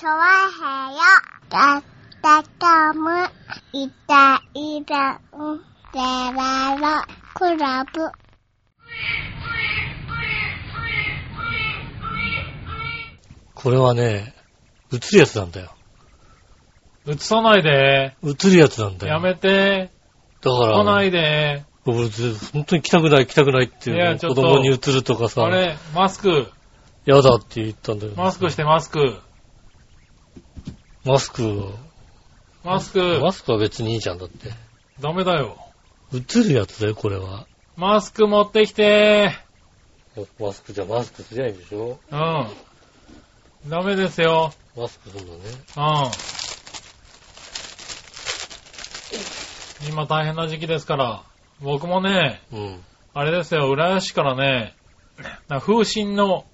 チョワヘヨだったかむいたいたんでららクラブこれはね、映るやつなんだよ。映さないで。映るやつなんだよ。やめて。だから、来ないで。俺ず本当に来たくない来たくないっていうのい子供に映るとかさ、あれ、マスク。やだって言ったんだよ。マスクしてマスク。マスクを、マスク。マスクは別にいいじゃんだって。ダメだよ。映るやつだよ、これは。マスク持ってきて。マスクじゃマスクすりゃいいんでしょ？うん。ダメですよ。マスクするのね。うん。今大変な時期ですから。僕もね、うん。あれですよ、浦安市からね、風疹の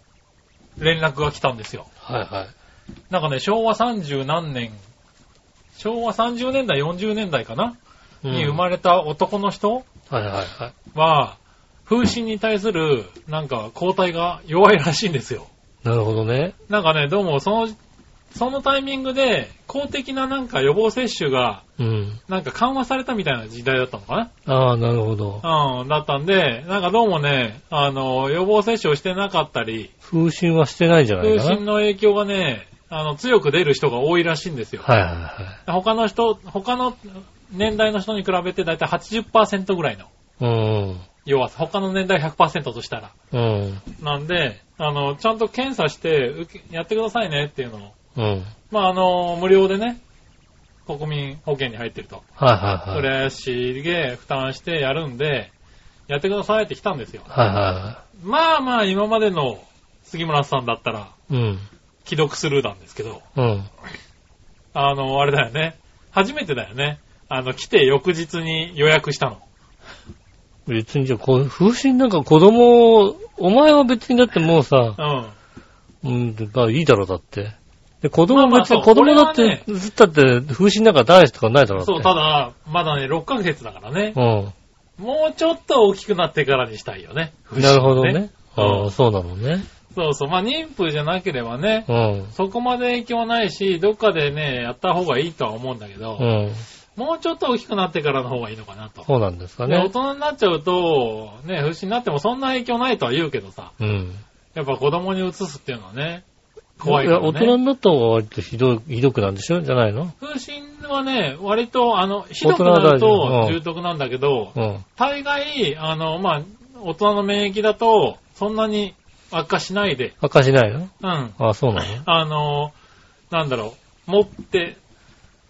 連絡が来たんですよ。はいはい。なんかね、昭和30何年、昭和30年代、40年代かな、うんに生まれた男の人はいはいはい。は、風疹に対する、なんか、抗体が弱いらしいんですよ。なるほどね。なんかね、どうも、その、そのタイミングで、公的ななんか予防接種が、うん。なんか緩和されたみたいな時代だったのかああ、なるほど。なうん、だったんで、なんかどうもね、あの、予防接種をしてなかったり、風疹はしてないんじゃない風かな？疹の影響がね、あの、強く出る人が多いらしいんですよ。はいはいはい。他の人、他の年代の人に比べてだいたい80%ぐらいのうん。弱さ。他の年代100%としたら。うん。なんで、あの、ちゃんと検査して、やってくださいねっていうのを。うん。まあ、あの、無料でね、国民保険に入ってると。はいはいはい。浦安市で負担してやるんで、やってくださいって来たんですよ。はいはまあまあ、今までの杉村さんだったら、いはい。うん。既読スルーなんですけど、うん。あの、あれだよね。初めてだよね。あの、来て翌日に予約したの。別にじゃあ、こう風疹なんか子供、お前は別にだってもうさ、うん。うん、まあいいだろうだって。で、子供別にまあ子供だって、ずっとだって風疹なんか大事とかないだろうだって。そう、ただ、まだね、6ヶ月だからね。うん。もうちょっと大きくなってからにしたいよね。なるほどね。うんああ、そうなのね。そうそう。まあ、妊婦じゃなければね、うん。そこまで影響ないし、どっかでね、やった方がいいとは思うんだけど、うん。もうちょっと大きくなってからの方がいいのかなと。そうなんですかね、大ね。人になっちゃうと、ね、不死になってもそんな影響ないとは言うけどさ、うん。やっぱ子供に移すっていうのはね、怖いから大人になった方が割とひどい、ひどくなんでしょ？じゃないの？風疹はね、割と、あの、ひどくなる大人だと重篤なんだけど、うん。大概、あの、まあ、大人の免疫だと、そんなに悪化しないで、明かしないの？うん。ああ、そうなの？あの、なんだろう、持って、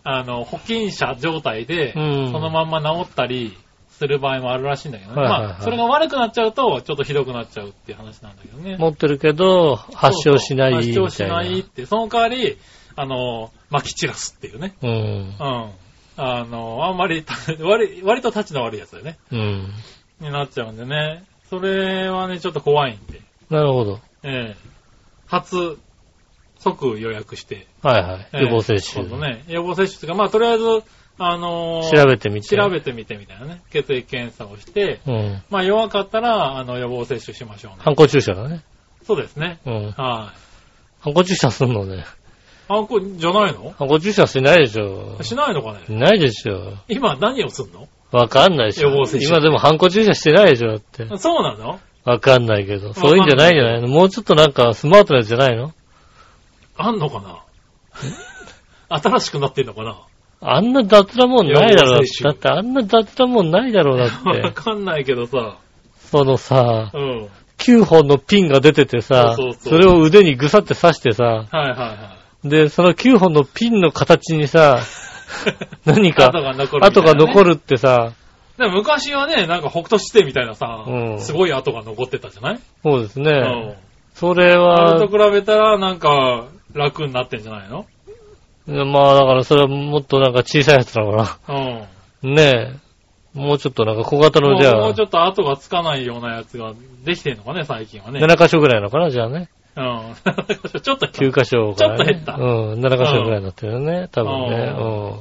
あの、保菌者状態で、うんそのまんま治ったりする場合もあるらしいんだけどね。はいはいはいまあ、それが悪くなっちゃうと、ちょっとひどくなっちゃうっていう話なんだけどね。持ってるけど、発症しないみたいな。発症しないって、その代わり、あの、撒き散らすっていうね。うん。うん。あの、あんまり、割割と立ちの悪いやつだよね。うん。になっちゃうんでね。それはね、ちょっと怖いんで。なるほど。ええ初、即予約して。はいはい。ええ予防接種。そうだね。予防接種というか、まあ、とりあえず、あのー調べてみて。調べてみてみたいなね。血液検査をして、うん。まあ、弱かったら、あの、予防接種しましょうね。ハンコ注射だね。そうですね。うん。はい。ハンコ注射すんのね。あ、これ、じゃないの？ハンコ注射しないでしょ。しないのかね？しないでしょ。今何をすんの？わかんないでしょ。予防接種今でもハンコ注射してないでしょ、だって。そうなの？わかんないけど。そういうんじゃないんじゃないのもうちょっとなんかスマートなやつじゃないの？あんのかな？新しくなってんのかな？あんな雑なもんないだろう。だってあんな雑なもんないだろう、だっわて。かんないけどさ。そのさ、うん。9本のピンが出ててさ、そうそうそうれを腕にぐさって刺してさ、はいはいはで、その9本のピンの形にさ、い。何か跡が残るってさ、でも昔はね、なんか北斗七星みたいなさ、うんすごい跡が残ってたじゃない、そうですね。うん。それあはれと、比べたらなんか楽になってんじゃないの？まあだからそれはもっとなんか小さいやつだかうん。ら。ねえ。もうちょっとなんか小型のじゃあもうち、ょっと跡がつかないようなやつができてんのかね、最近はね。7箇所ぐらいのかな、じゃあね。うん。ちょっと9箇所から、ね。ちょっと減ったうん、7箇所ぐらいになってるよね、多分ね。ううん。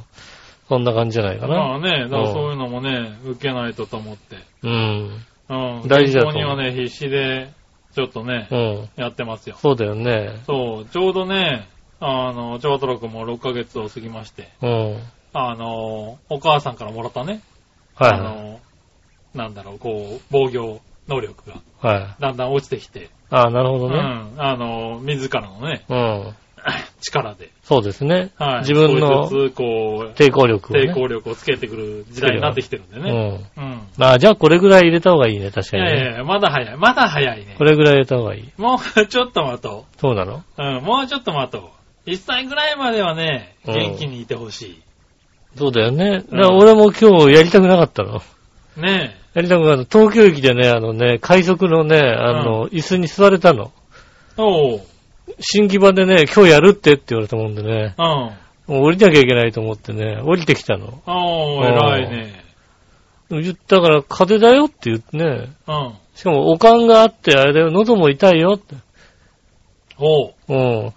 そんな感じじゃないかな。まあね、だからそういうのもね、受けないとと思って。うん。うん。大事だと思う健康にはね、必死で、ちょっとねう、ん。やってますよ。そうだよね。そう、ちょうどね、あの、長太郎くんも6ヶ月を過ぎまして、うん。あの、お母さんからもらったね、あはいはの、なんだろう、こう、防御能力がい。はい。だんだん落ちてきて、ああ、なるほどね。うん、あの、自らのね、うん。力で、そうですね。はい。自分の少しずつこう、抵抗力をね。抵抗力をつけてくる時代になってきてるんでね。うん。うん。まあ、じゃあこれぐらい入れた方がいいね、確いかにね。やいやいや、まだ早い。まだ早いねこ。れぐらい入れた方がいい。もうちょっと待とそうなの？う。うん、もうちょっと待とう。1歳ぐらいまではね、うん元気にいてほしそうだよね。だうんから俺も今日やりたくなかったの。い。ねやりたくなかった。東京駅でね、あのね、快速のね、あの、椅子に座れたの。え。おう。新規版でね、今日やるってって言われたもんでね、うん。もう降りなきゃいけないと思ってね、降りてきたの。おー、偉いね。言ったから、風邪だよって言ってね、うん。しかも、おかんがあって、あれだよ、喉も痛いよって。おう。うん。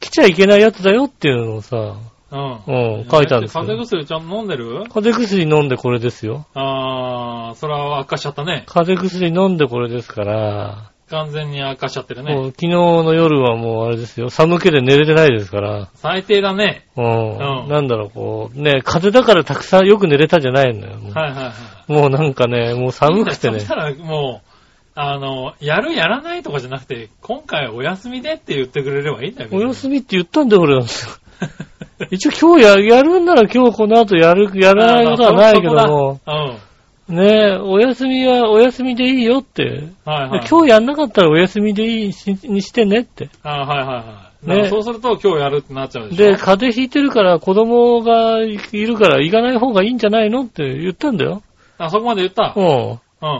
来ちゃいけないやつだよっていうのをさ、うん。うん、書いたんですよ。風邪薬ちゃんと飲んでる？風邪薬飲んでこれですよ。あー、それは悪化しちゃったね。風邪薬飲んでこれですから、完全に悪化しちゃってるね。もう昨日の夜はもうあれですよ、寒気で寝れてないですから、最低だね。うん。うんなんだろう、こう、ね、風邪だからたくさんよく寝れたじゃないのよ。もうはいはいはい。もうなんかね、もう寒くてねそし。たらもう、あの、やるやらないとかじゃなくて、今回お休みでって言ってくれればいいんだよ。お休みって言ったんだよ、俺なんですよ。一応今日ややるんなら今日この後やる、やらないことはないけども、あー。ねえ、お休みはお休みでいいよって。はいはい。今日やんなかったらお休みでいいしにしてねって。あーはいはいはい。ねね、そうすると今日やるってなっちゃうでしょ。で、風邪ひいてるから子供がいるから行かない方がいいんじゃないのって言ったんだよ。あ、そこまで言ったう。ん。うん。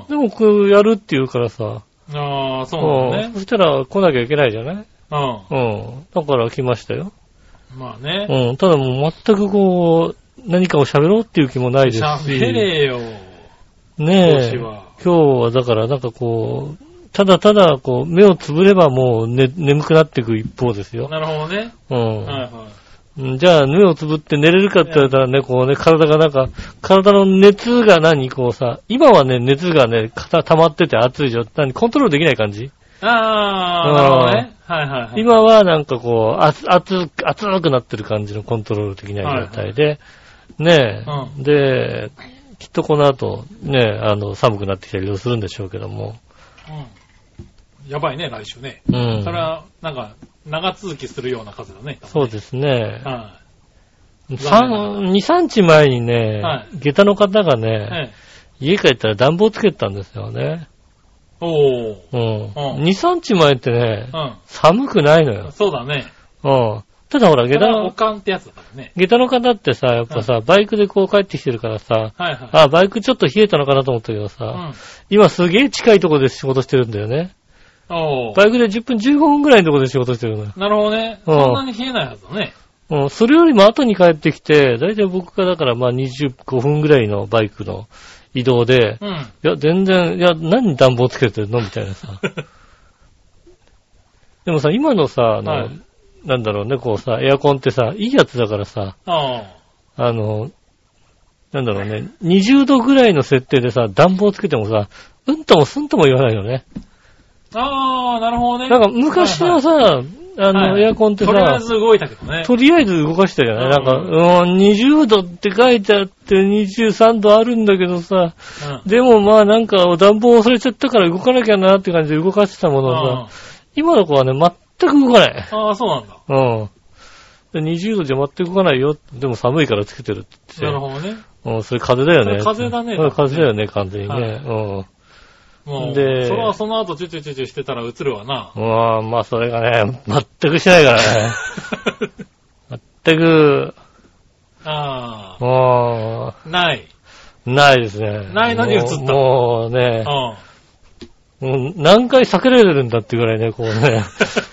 でもこうやるって言うからさ。ああ、そうなんだね。ん。そしたら来なきゃいけないじゃない？うん。うん。だから来ましたよ。まあね。うん。ただもう全くこう、何かを喋ろうっていう気もないですし。喋れよ。ねえ。今日はだからなんかこう、ただただこう、目をつぶればもう、ね、眠くなっていく一方ですよ。なるほどね。うん。はいはい。うんじゃあ、目をつぶって寝れるかって言われたらね、こうね、体がなんか、体の熱が何こうさ、今はね、熱がね、か溜まってて熱い状態、何コントロールできない感じああ、なるほどね。はいはいはい。今はなんかこう、熱、熱、熱くなってる感じのコントロールできない状態で、ねえ、うで、きっとこの後、ね、あの、寒くなってきたりするんでしょうけども。うん。やばいね、来週ね。うん。それは、なんか、長続きするような風だね。そうですね。は三2、3日前にね、はい下駄の方がい。ね、ええ。家帰ったら暖房つけてたんですよね。おー。うん。うん2、3日前ってね、う寒くないのよん。。そうだね。うん。ただほら、下駄、かんってやつだからね。下駄の方ってさ、やっぱさ、バイクでこう帰ってきてるからさ、はいはい。あ、バイクちょっと冷えたのかなと思ったけどうさ、ん。今すげえ近いところで仕事してるんだよね。バイクで10分15分ぐらいのところで仕事してるのよ。なるほどね。うんそんなに冷えないはずだね。うん、それよりも後に帰ってきて、だいたい僕がだからまあ25分ぐらいのバイクの移動で、うん。いや、全然、いや、何暖房つけてるのみたいなさ。でもさ、今のさ、あの、はいなんだろうね、こうさ、エアコンってさ、いいやつだからさ、ああの、なんだろうね、20度ぐらいの設定でさ、暖房つけてもさ、うんともすんとも言わないよね。あ。ああ、なるほどね。なんか昔はさ、あの、はいエアコンってさとりあえず、動いたけどね。とりあえず動かしたじゃない、うんなんか、うん、20度って書いてあって23度あるんだけどさ、うん。でもまあなんか暖房忘れちゃったから動かなきゃなって感じで動かしてたものをさ、今の子はね、全く動かない。ああ、そうなんだ。うん。で20度じゃ全く動かないよ。でも寒いからつけてるって言って。なるほどね。うん、それ風だよね。それ風だねうん風だよね、完全にはいね。もう、でそれはその後チュチュチュチュしてたら映るわな。うん。うん、まあそれがね、全くしないからね。全く、ああ、もない。う、ないですね。ないのに映ったもうもうねう、ん。もう何回避けられるんだってぐらいね、こうね。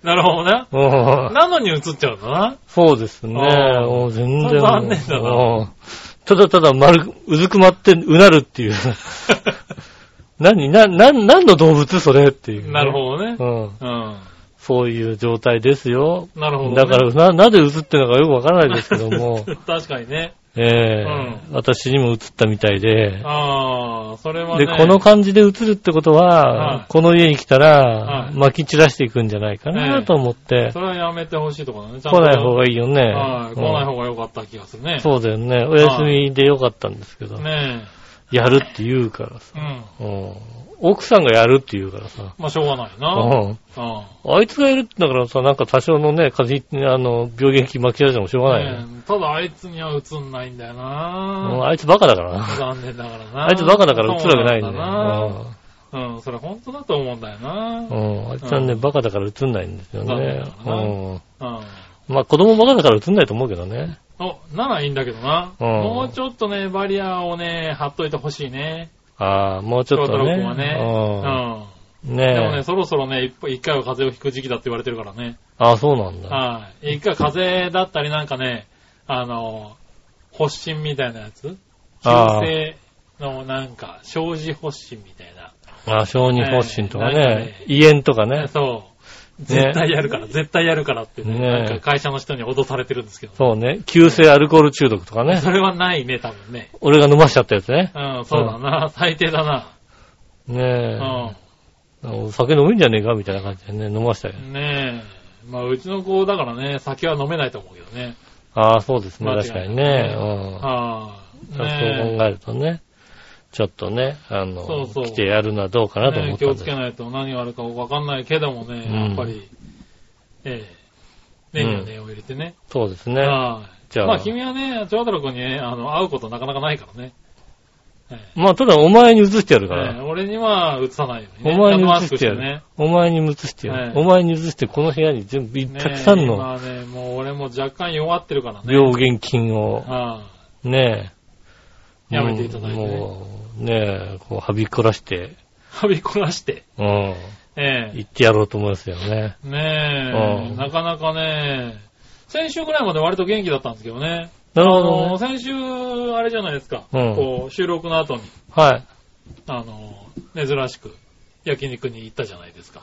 なるほどね。うんなのに映っちゃうんだな。そうですね。もう全然。残念だなうんただただ丸、うずくまってうなるっていう。何な、な、何の動物それっていう、なるほどね。ど。うん。うん。そういう状態ですよ。なるほど、ね。だから、な、なぜ映ってるのかよくわからないですけども。確かにね。ええ私にも映ったみたいで、ああ、それはね。で、この感じで映るってことは、はいこの家に来たら、はい撒き散らしていくんじゃないかえなえと思って、それはやめてほしいところだね。来とない方がいいよね。はい。来うんない方が良かった気がするね。そうだよね。お休みでよかったんですけど、ねやるって言うからさ、え。うん。うん奥さんがやるって言うからさ、まあ、しょうがないな。うんうん。あいつがやるってだからさ、なんか多少のね、風邪、あの、病原菌巻き出してもしょうがないよね。ねえただあいつには映んないんだようんな。あいつバカだからな。残念だからな。あいつバカだから映るわけないんだよ。なうん、それ本当だと思うんだよな。うんうんあいつはね、うんバカだから映んないんですよねうんうん。まあ子供バカだから映んないと思うけどね。お、ならいいんだけどな。うんもうちょっとね、バリアをね、貼っといてほしいね。ああ、もうちょっとね。京太郎君はうんね。うん。でもねえね、。そろそろね、一一回は風邪をひく時期だって言われてるからね。ああ、そうなんだ。はい。一回風邪だったりなんかね、あの、発疹みたいなやつ？急性のなんか、生じ発疹みたいな。ああ、小児発疹とかねね。胃炎とかね。そう。絶対やるから、絶対やるからってね、ねなんか会社の人に脅されてるんですけど。そうね。急性アルコール中毒とかね。それはないね、多分ね。俺が飲ましちゃったやつね。うん、そうだな。最低だな。うねん。え。お酒飲むんじゃねえかみたいな感じでね、飲ましたよ。ねえ。まあ、うちの子だからね、酒は飲めないと思うけどね。ああ、そうですね。確かにね。うん。はそう考えるとね。ちょっとね、あの、そうそう来てやるのはどうかなと思ったんですえ気をつけないと何があるかわかんないけどもね、うんやっぱり、ええ。念には念を入れてね。そうですね。はい。じゃあまあ、君はね、長太郎君にね、あの、会うことなかなかないからね。ええまあ、ただお前に移してやるから。ええ俺には映さないようにね。お前に移してやる。ね。お前に移してやる。はいお前に移してこの部屋に全部、たくさんの今ね、もう俺も若干弱ってるからね。病原菌を、はねえ。やめていただいてねもう、ねえ、こう、はびこらして、い。はびこらして。うん、ええ行ってやろうと思いますよね。ねえ、うんなかなかね、先週ぐらいまで割と元気だったんですけどね。なるほあの、ど、ね。先週、あれじゃないですか。うんこう、収録の後に、はい。あの、珍しく、焼肉に行ったじゃないですか。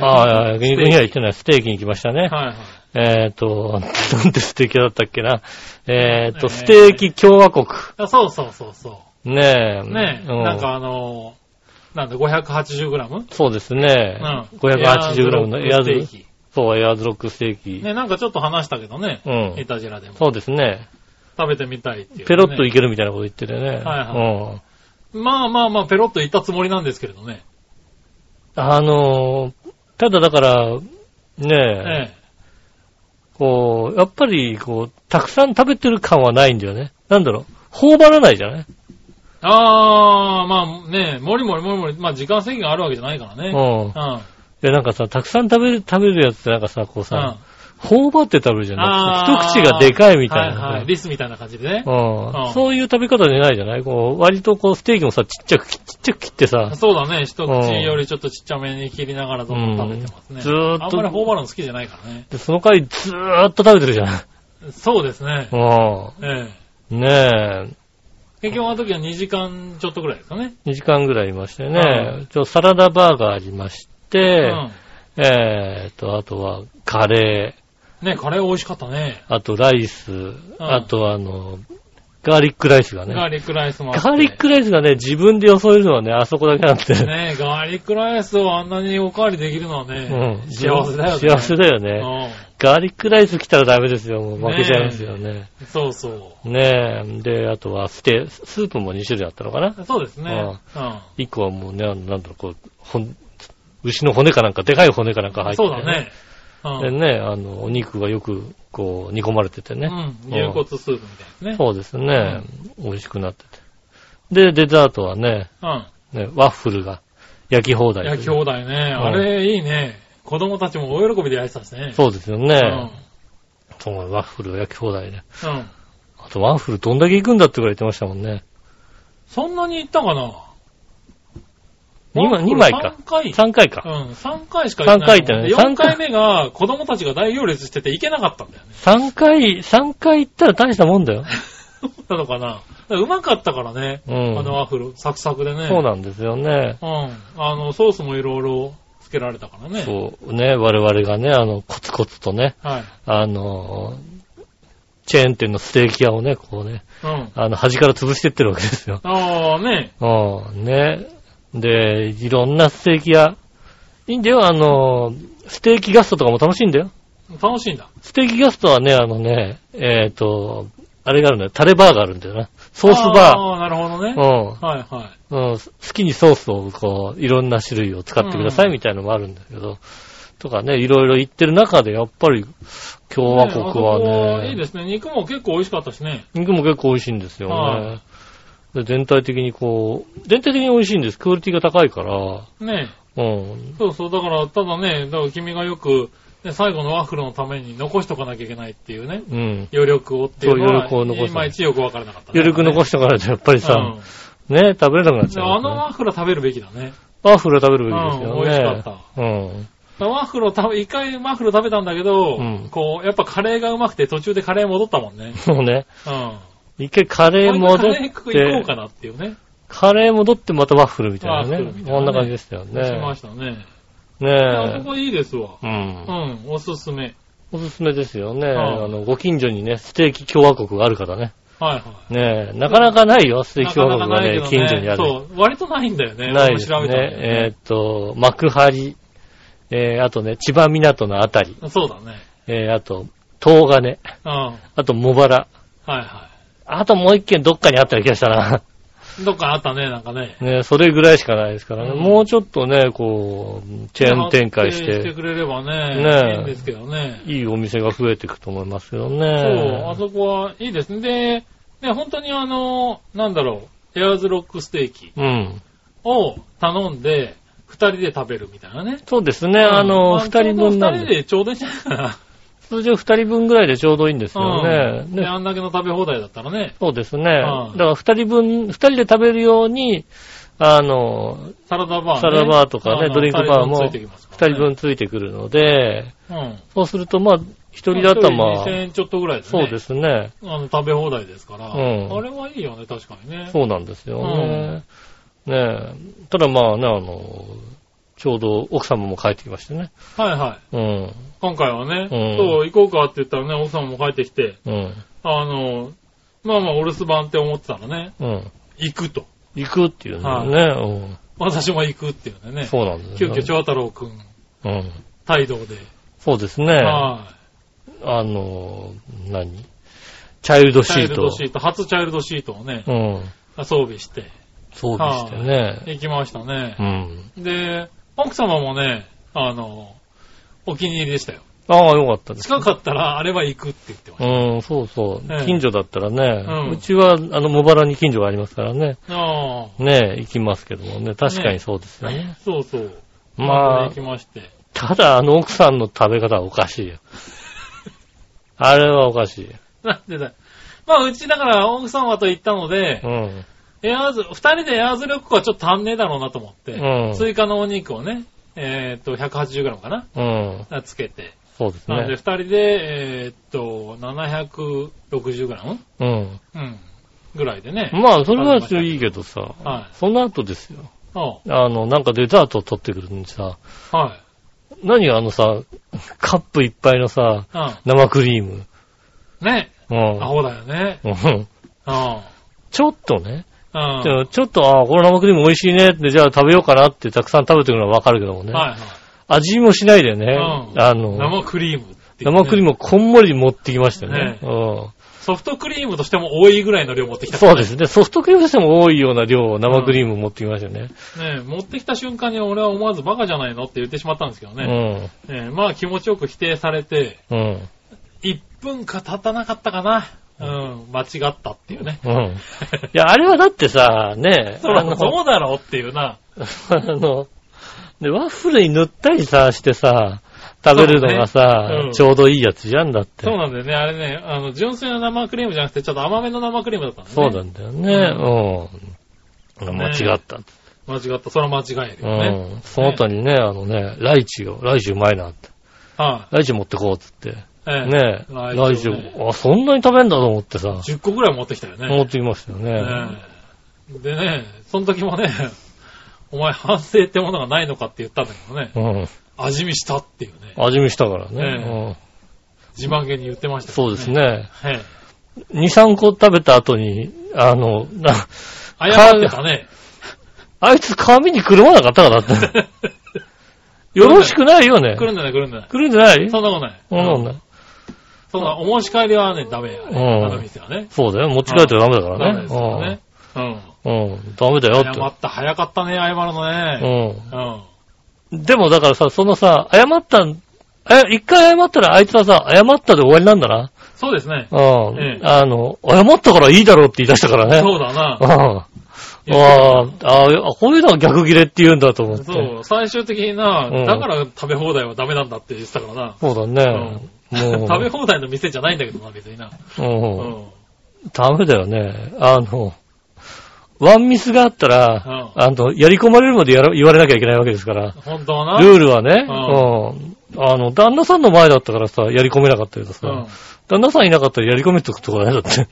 ああ、焼肉には行ってない。ない。ステーキに行きましたね。はいはい。えっ、と、なんてステーキだったっけな。えっ、ーステーキ共和国。あそうそうそうそねえ。う。ねえ、うなんかあの、なんだ、580g? そうですね。うん。580g のエアーズステーキ。そう、エアーズロックステーキ。ね、なんかちょっと話したけどね。うんイタジラでも。そうですね。食べてみたいっていう、ね。ペロッといけるみたいなこと言っててね。はうん。まあまあまあ、ペロッといったつもりなんですけれどね。あのー、ただだから、ねえ、ええ。こう、やっぱり、こう、たくさん食べてる感はないんだよね。なんだろう、頬張らないじゃない？あー、まあね、もりもりもりもり、まあ時間制限があるわけじゃないからね。うん。うん。で、なんかさ、たくさん食べる、食べるやつってなんかさ、こううん。さ、頬張って食べるじゃなくて、一口がでかいみたいなさ。はいはい。リスみたいな感じでね。うんうんそういう食べ方じゃないじゃない？こう、割とこう、ステーキもさ、ちっちゃく、ちっちゃく切ってさ、そうだね。一うん口よりちょっとちっちゃめに切りながらどんどん食べてますね。うんずーっとあんまり頬張るの好きじゃないからね。でその回ずーっと食べてるじゃないそうですね。うええ。ん。ねえ。結局あの時は2時間ちょっとぐらいですかね。2時間ぐらいいましたようね。ちょサラダバーガーありましうて、ん。えーと、あとはカレー、ね、カレー美味しかったね。あとライス、あとあの、ガーリックライスがね。ガーリックライスもあって。ガーリックライスがね、自分でよそえるのはね、あそこだけなんで。ねガーリックライスをあんなにおかわりできるのはね、うん。幸せだよね。幸せだよね。うガーリックライス来たらダメですよ。もう負けちゃいますよね。ん。そうそう。ねえ。で、あとはステ、スープも2種類あったのかな？そうですね。うん。?1 個はもうね、なんだろう、こう、ほん、牛の骨かなんか、でかい骨かなんか入ってて、そうだね。うん。でね、あの、お肉がよく、こう、煮込まれててね。うん。牛骨スープみたいですね。そうですね、美味しくなってて。で、デザートはね、うん。ねワッフルが焼き放題。焼き放題ね。あれ、いいね。子供たちも大喜びで焼いてたしね。そうですようん。ね。そう、ワッフル焼き放題ね。うん。あとワッフルどんだけ行くんだってぐらい言ってましたもんね。そんなに行ったかな？二枚二枚か3回。3回か。うん、3回しか行ってないもん。三回行ったねで4三回回目が子供たちが大行列してて行けなかったんだよね。3回、3回行ったら大したもんだよ。なのかなうまかったからね。うんあのワッフル、サクサクでね。そうなんですよね。うん。あの、ソースもいろいろつけられたからね。そうね、我々がね、あの、コツコツとね、はい。あの、チェーン店のステーキ屋をね、こうね、うん。あの、端から潰してってるわけですよ。ああ、ね。うん、ね。で、いろんなステーキ屋。いいんだよ、あの、ステーキガストとかも楽しいんだよ。楽しいんだ。ステーキガストはね、あのね、えっ、と、あれがあるんだよ。タレバーがあるんだよな。ソースバああ、なるほどね。ー。うん。はいはい。うん、好きにソースをこう、いろんな種類を使ってくださいうんみたいなのもあるんだけど、とかね、いろいろ言ってる中で、やっぱり、共和国はねあそこいいね、ですね。肉も結構美味しかったしね。肉も結構美味しいんですよはね。で全体的にこう、全体的に美味しいんです。クオリティが高いから、ねうん。そうそう。だから、ただね、だから君がよく、ね、最後のワッフルのために残しとかなきゃいけないっていうね、うん。余力をっていうのは、そう余力を残すいまいちよくわからなかった、余力残ししとかないとやっぱりさ、うんね、食べれなくなっちゃう、あのワッフルは食べるべきだね。ワッフルは食べるべきですよね。うん美味しかったうん。ワッフルを食べ、一回ワッフル食べたんだけど、うんこう、やっぱカレーがうまくて途中でカレー戻ったもんね。もうね、うん。一回カレー戻っカレー行こうて、かなっていうね。カレー戻ってまたワッフルみたいなワッフルねみ。たいなねこんな感じでしたよしまね。したね。ねあそえ。こいいですわ。うんう。ん、おすすめ。おすすめですよね。はいあの、ご近所にね、ステーキ共和国がある方ね。はいはい。ねえ、なかなかないよ、ステーキ共和国がね、なかなかないけど近所にある。そう、割とないんだよね。ないですね。よねえーっと、幕張、えー、あとね、千葉港のあたり、そうだね。えー、あと、東金、うん。はいあと、茂原。はあともう一軒どっかにあった気がしたな。い。どっかあったね、なんかね。ねそれぐらいしかないですからね。うんもうちょっとね、こう、チェーン展開し発展してて、くれればね、ねえいいんですけどね。いいお店が増えていくと思いますけどそう、ね。あそこはいいですね。で、ね、本当にあの、なんだろう、エアーズロックステーキうん。を頼んで、二人で食べるみたいなね。そうですね、あうの、ん二人分な二人んで。でちょうどいいんじゃないかな。通常二人分ぐらいでちょうどいいんですよね。うん。で、ねあんだけの食べ放題だったらね、そうですね。うんだから二人分、二人で食べるように、あの、サラダバーね。サラダバーとかねドリンクバーも二人分ついてきますからね二人分ついてくるので、うん。そうすると、まあ、一人だったらま一人2000あ、円ちょっとぐらいでね。そうですね。あの、食べ放題ですから。うんあれはいいよね、確かにね。そうなんですよね。ねえ。ただまあね、あの、ちょうど奥様も帰ってきましてね。はいはい。うん。今回はね、うんそう、行こうかって言ったらね、奥さんも帰ってきて、うん。あの、まあまあ、お留守番って思ってたらね、うん。行くと。行くっていうんだよね。私も行くっていう。ね。そうなんですよ、急遽、長太郎くん、うん。帯同で。そうですね。はあの、何？チャイルドい。チャイルシート。ドシート、初チャイルドシートをね、うん。装備して、そうでしてね。行きましたねう。ん。で、奥様もね、あの、お気に入りでしたよ。ああ、よかったです。近かったら、あれは行くって言ってましうん、そうそうええ。近所だったらね、うんうちは、あの、茂原に近所がありますからね。た。ああ。ね行きますけどもね、確かにそうですよね。そうそう。まあ行きまして。ただ、あの奥さんの食べ方はおかしいよ。あれはおかしいよ。なんでだ。まあ、うちだから奥様と行ったのでう、ん。エアーズ、二人でエアーズ旅行はちょっと足んねえだろうなと思って、うん追加のお肉をね、えーっと、180g かなうん。つけて。そうですなので、ね二。人で、えーっと、760g? うん。うん。ぐらいでね。まあ、それはいいけどさ、はい。その後ですよ。おあの、なんかデザートを取ってくるのにさ、はい。何あのさ、カップいっぱいのさ、う生クリーム。ん。ね。うんア。ホだよね。うんうん。ちょっとね、うん。でもちょっと、ああ、この生クリーム美味しいねって、じゃあ食べようかなってたくさん食べてくるのはわかるけどもね。はいはい。味見もしないでね、うんあの、生クリームっていうね生クリームをこんもり持ってきましたよね。ねうんソフトクリームとしても多いぐらいの量持ってきた。そうですね。ソフトクリームとしても多いような量、生クリーム持ってきましたよね。ね持ってきた瞬間に俺は思わずバカじゃないのって言ってしまったんですけどうね。ん。ねまあ気持ちよく否定されて、うん。1分か経たなかったかな。うん、間違ったっていうね。うん。いや、あれはだってさ、ね、そうあの、そうだろうっていうな。あの、で、ワッフルに塗ったりさ、してさ、食べるのがさ、ねうんちょうどいいやつじゃんだって。そうなんだよね。あれね、あの、純粋な生クリームじゃなくて、ちょっと甘めの生クリームだったんだね。そうなんだよね。うん。間違った。間違った。それは間違えるうよね。ん。その他にね、あのね、ライチを、ライチうまいなって。はライチ持ってこうっつって。い。ええねライライチチをねを、あ、そんなに食べんだと思ってさ、10個ぐらい持ってきたよね。持ってきましたよね。ええでね、その時もね、お前反省ってものがないのかって言ったんだけどね、うん。味見したっていうね、味見したからえね。自慢げに言ってましたけどそうです。ね。え2、3個食べた後に、あの、な、謝ってたね。あいつ髪にくるまなかったからだって。よろしくないよね。来るんだね、来るんだね。くるんでない？そんなことない。そんなことない。そんな、お持ち帰りはね、ダメやね。うんあの店はね。そうだよ。持ち帰ったらダメだからねダメです。からね。うん。うん。うん。ダメだよって。謝った、早かったね、謝るのね。ううん。ん。でもだからさ、そのさ、謝ったん、え、一回謝ったらあいつはさ、謝ったで終わりなんだな。そうですね。うん。ええあの、謝ったからいいだろうって言い出したからね。そうだなう。ん。ああ、ああ、こういうのは逆切れって言うんだと思って。そう、最終的にな、うんだから食べ放題はダメなんだって言ってたからな。そうだね。もう。食べ放題の店じゃないんだけどな、別にな。う。うんん。ダメだよね。あの、ワンミスがあったら、うんあの、やり込まれるまでやら言われなきゃいけないわけですから。本当はな。ルールはね、ううん。あの、旦那さんの前だったからさ、やり込めなかったけどさ、うん。旦那さんいなかったらやり込めとくとこだね、だって。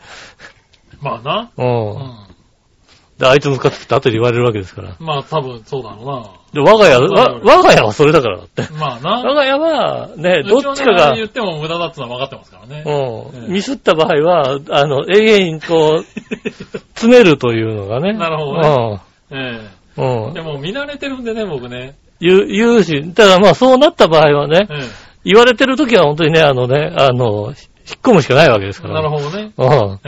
まあな。う。うんん。で、あいつムカつくって後で言われるわけですから。まあ多分そうだろで、我が家、我が家はそれだからだって。うな。まあな。我が家は、ね、どっちかがね、言っても無駄だってのは分かってますからね。うん、ええミスった場合は、あの、永遠にこう、詰めるというのがね。なるほどえね。え。うん。うんで。も見慣れてるんでね、僕ね。言う、言うし、ただまあそうなった場合はね、え言われてる時は本当にね、あのね、あの、引っ込むしかないわけですえ。から。なるほどね。うん。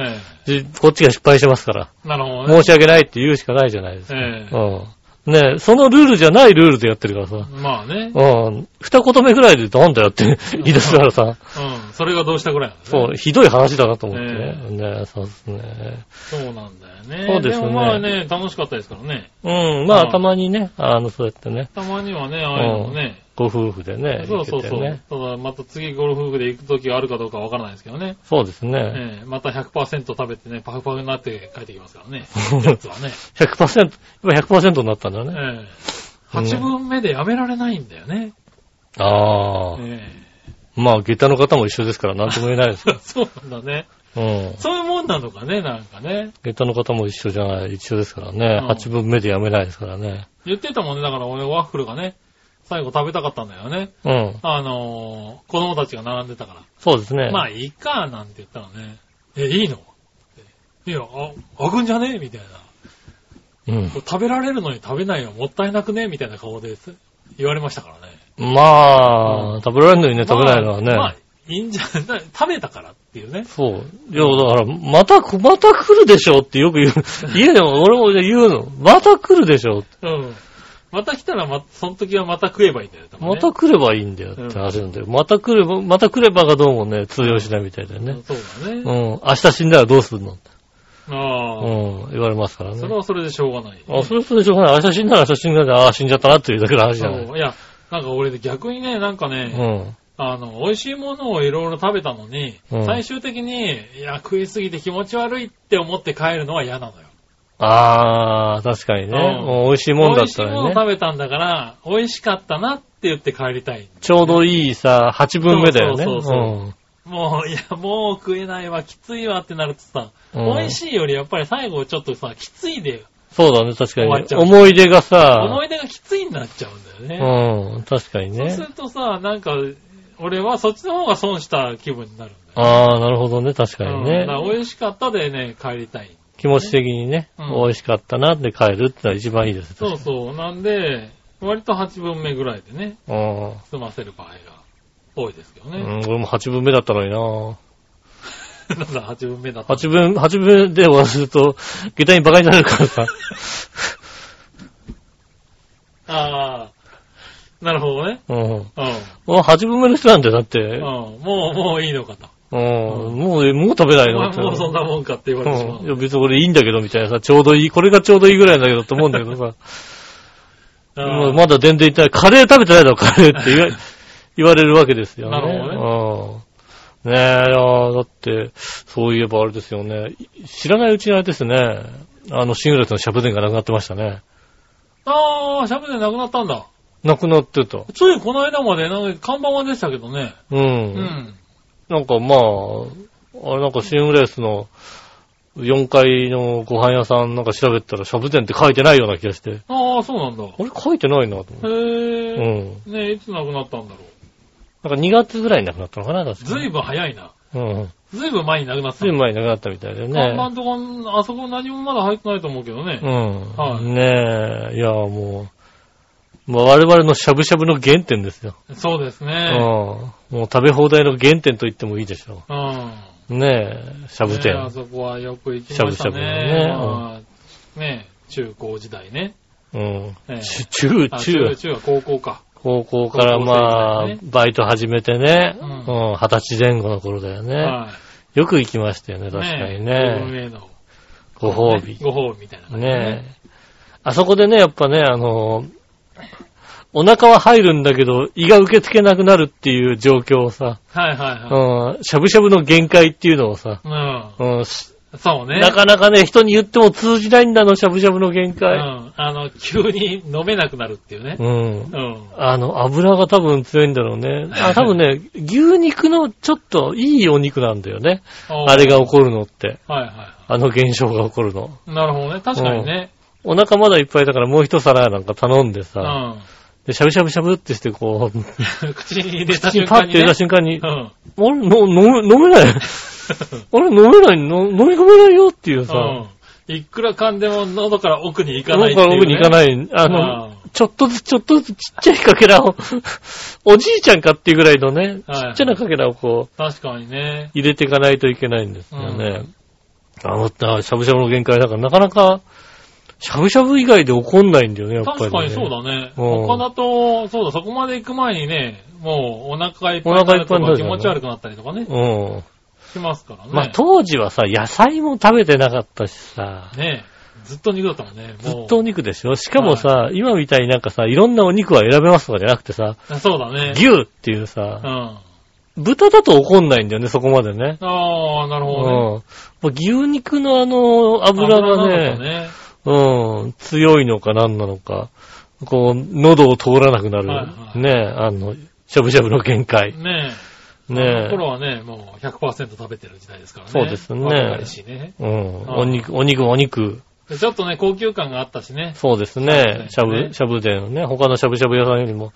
じこっちが失敗してますから。え。なるほどね。申し訳ないって言うしかないじゃないですか。ええ。うん。ねそのルールじゃないルールでやってるからさ。まあね。うん。二言目ぐらいでなんだよって言い出すからさ。うん。それがどうしたぐらいねそう、ひどい話だなと思ってね。えねそうですね。そうなんだよね。そうですねもまあね、楽しかったですからね。うん、まあ、うんたまにね、あの、そうやってね、たまにはね、ああいうのもね。ご夫婦でね、そうそうそう。ね。ただ、また次ゴルフ部で行く時があるかどうかわからないですけどね。そうですね。ええまた100%食べてね、パフパフになって帰ってきますからね。やつはね。100%、今100%になったんだね。ええ8分目でやめられないんだよね。ああ、えまあ、下駄の方も一緒ですから、なんとも言えないですえよ。そうなんだね。うん。そういうもんなのかね、なんかね。下駄の方も一緒じゃない、一緒ですからね。うん8分目でやめないですからね。言ってたもんね、だから俺ワッフルがね、最後食べたかったんだよね。うん。あのー子供たちが並んでたから。そうですね。まあいいか、なんて言ったらね、え、いいの？っていや、あ、開くんじゃね？みたいな。うん。これ食べられるのに食べないのもったいなくね？みたいな顔です。言われましたからね。まあ、うん食べられるのにね、食べないのはね。まあ、まあいいんじゃない食べたからっていうね。そう。いや、だから、また、また来るでしょってよく言う。家でも俺も言うの。また来るでしょ。うん。また来たらま、その時はまた食えばいいんだよ。ねまた来ればいいんだよって話なんだよ。また来れば、また来ればがどうもね、通用しないみたいだよね。そうだね。うん。明日死んだらどうするの？ああ、うん。言われますからね。それはそれでしょうがない。あ、それはそれでしょうがない。明日死んだら明日死んだら、ああ、死んじゃったなっていうだけの話じゃない。そう。いや、なんか俺逆にね、なんかね、うん。あの、美味しいものをいろいろ食べたのに、うん最終的に、いや、食いすぎて気持ち悪いって思って帰るのは嫌なのよ。ああ、確かにね。うんもう美味しいもんだ美味しいったらね。もの食べたんだから、美味しかったなって言って帰りたい。ちょうどいいさ、8分目だよね。そうそうそうもう、いや、もう食えないわ、きついわってなるとさ、うん美味しいよりやっぱり最後ちょっとさ、きついで、そうだね、確かに終わっちゃ。う思い出がさ、思い出がきついになっちゃうんだよね。うん、確かにねそうす。るとさ、なんか、俺はそっちの方が損した気分になるんだよ。ああ、なるほどね、確かにうんねだ。から美味しかったでね、帰りたい。気持ち的にね、うん美味しかったなって帰るってのは一番いいです。そうそう。なんで、割と8分目ぐらいでね、うん。済ませる場合が多いですけどね。うん、俺も8分目だったのにななんだ、8分目だった。8分、8分で終わると、下駄に馬鹿になるからさ。ああ、なるほどね。うん。うん。もう8分目の人なんだよ、だって。うん。もう、もういいのかと。うん。もう、もう食べないのって。もうそんなもんかって言われてしまうん。いや、う。別に俺いいんだけど、みたいなさ、ちょうどいい、これがちょうどいいぐらいなんだけどと思うんだけどさ。うーまだ全然言ってない。カレー食べてないだろ、カレーって言わ言われるわけですよね。なるほどね。ねえ、いやーだって、そういえばあれですよね。知らないうちにあれですね。あの、シングレットのシャブデンがなくなってましたね。あー、シャブでなくなったんだ。なくなってた。ついこの間までなんか看板は出てたけどね。うん。うん。なんかまあ、あれなんかシングレースの4階のご飯屋さんなんか調べたらシャブデンって書いてないような気がして。ああ、そうなんだ。へあれ書いてないなと思って。え。うん。ねえ、いつなくなったんだろう。なんか2月ぐらいになくなったのかな、確かに。ずいぶん早いな。うん。ずいぶん前になくなってたずいぶん前になくなったみたいでね。看板とか、あそこ何もまだ入ってないと思うけどね。うん。はいねえ、いや、もう、まあ、我々のしゃぶしゃぶの原点ですよ。そうですうん。ね。もう食べ放題の原点と言ってもいいでしょうん。う。ねえ、しゃぶ店。ねあそこはよく行きましたね。しゃぶしゃぶのねまあね中高時代ね。うん。ええち中、あ中中、、中は高校か。高校からまあね、バイト始めてね、ううんん、二十歳前後の頃だよね。はよく行きましたよね、い。確かにね。へのご褒美。ご褒美みたいな感じでねえ。あそこでね、やっぱね、あの、お腹は入るんだけど、胃が受け付けなくなるっていう状況をさ、はいはいはい。うん、しゃぶしゃぶの限界っていうのをさ、うん。うん、しそうね。なかなかね、人に言っても通じないんだの、しゃぶしゃぶの限う界。ん。あの、急に飲めなくなるっていうねう。ん。うん。あの、油が多分強いんだろうね。あ、多分ね、牛肉のちょっといいお肉なんだよね。あれが起こるのって。はいはあの現象が起こるの。い。なるほどね。確かにね。お腹まだいっぱいだからもう一皿なんか頼んでうさ、ん。で、しゃぶしゃぶしゃぶってしてこう、口に入れた瞬間にねパッて入れた。瞬間に、うん。あれ、の飲め、飲めない。あれ、飲めないの？飲み込めないよっていうさ、うん。いくら噛んでも喉から奥に行か喉ないっていう、ね。から奥に行かない。あの、うんちょっとずつちょっとずつちっちゃいかけらを、おじいちゃんかっていうぐらいのね、ちはいっちゃなかけらをこう、確かにね。入れていかないといけないんですよね。あの、あしゃぶしゃぶの限界だから、なかなか、しゃぶしゃぶ以外で起こんないんだよね、やっぱり、ね。確かにそうだね。うん他だと、そうだ、そこまで行く前にね、もうお腹がいっぱいおになるとか腹いっぱいになる気持ち悪くなったりとかね、うん。しますからね。まあ当時はさ、野菜も食べてなかったしさ、ねずっと肉だったもんね。ずっとお肉でしょしかもさ、今みたいになんかさ、いろんなお肉は選べますとかじゃなくてさ、そうだね。牛っていううさ、ん。豚だと怒んないんだよね、そこまでね。ああ、なるうん。ほどね。もう牛肉のあの、油がね、ね。うん、強いのか何なのか、こう、喉を通らなくなる、はいはいね、あの、しゃぶしゃぶの限界。ねえ。ねあの頃はね、もう100%食べてる時代ですからね。そうですね若かりしね。うん。お肉、お肉、お肉。でちょっとね、高級感があったしね。そうですねしゃぶ、しゃぶ膳ね。他のしゃぶしゃぶ屋さんよりも。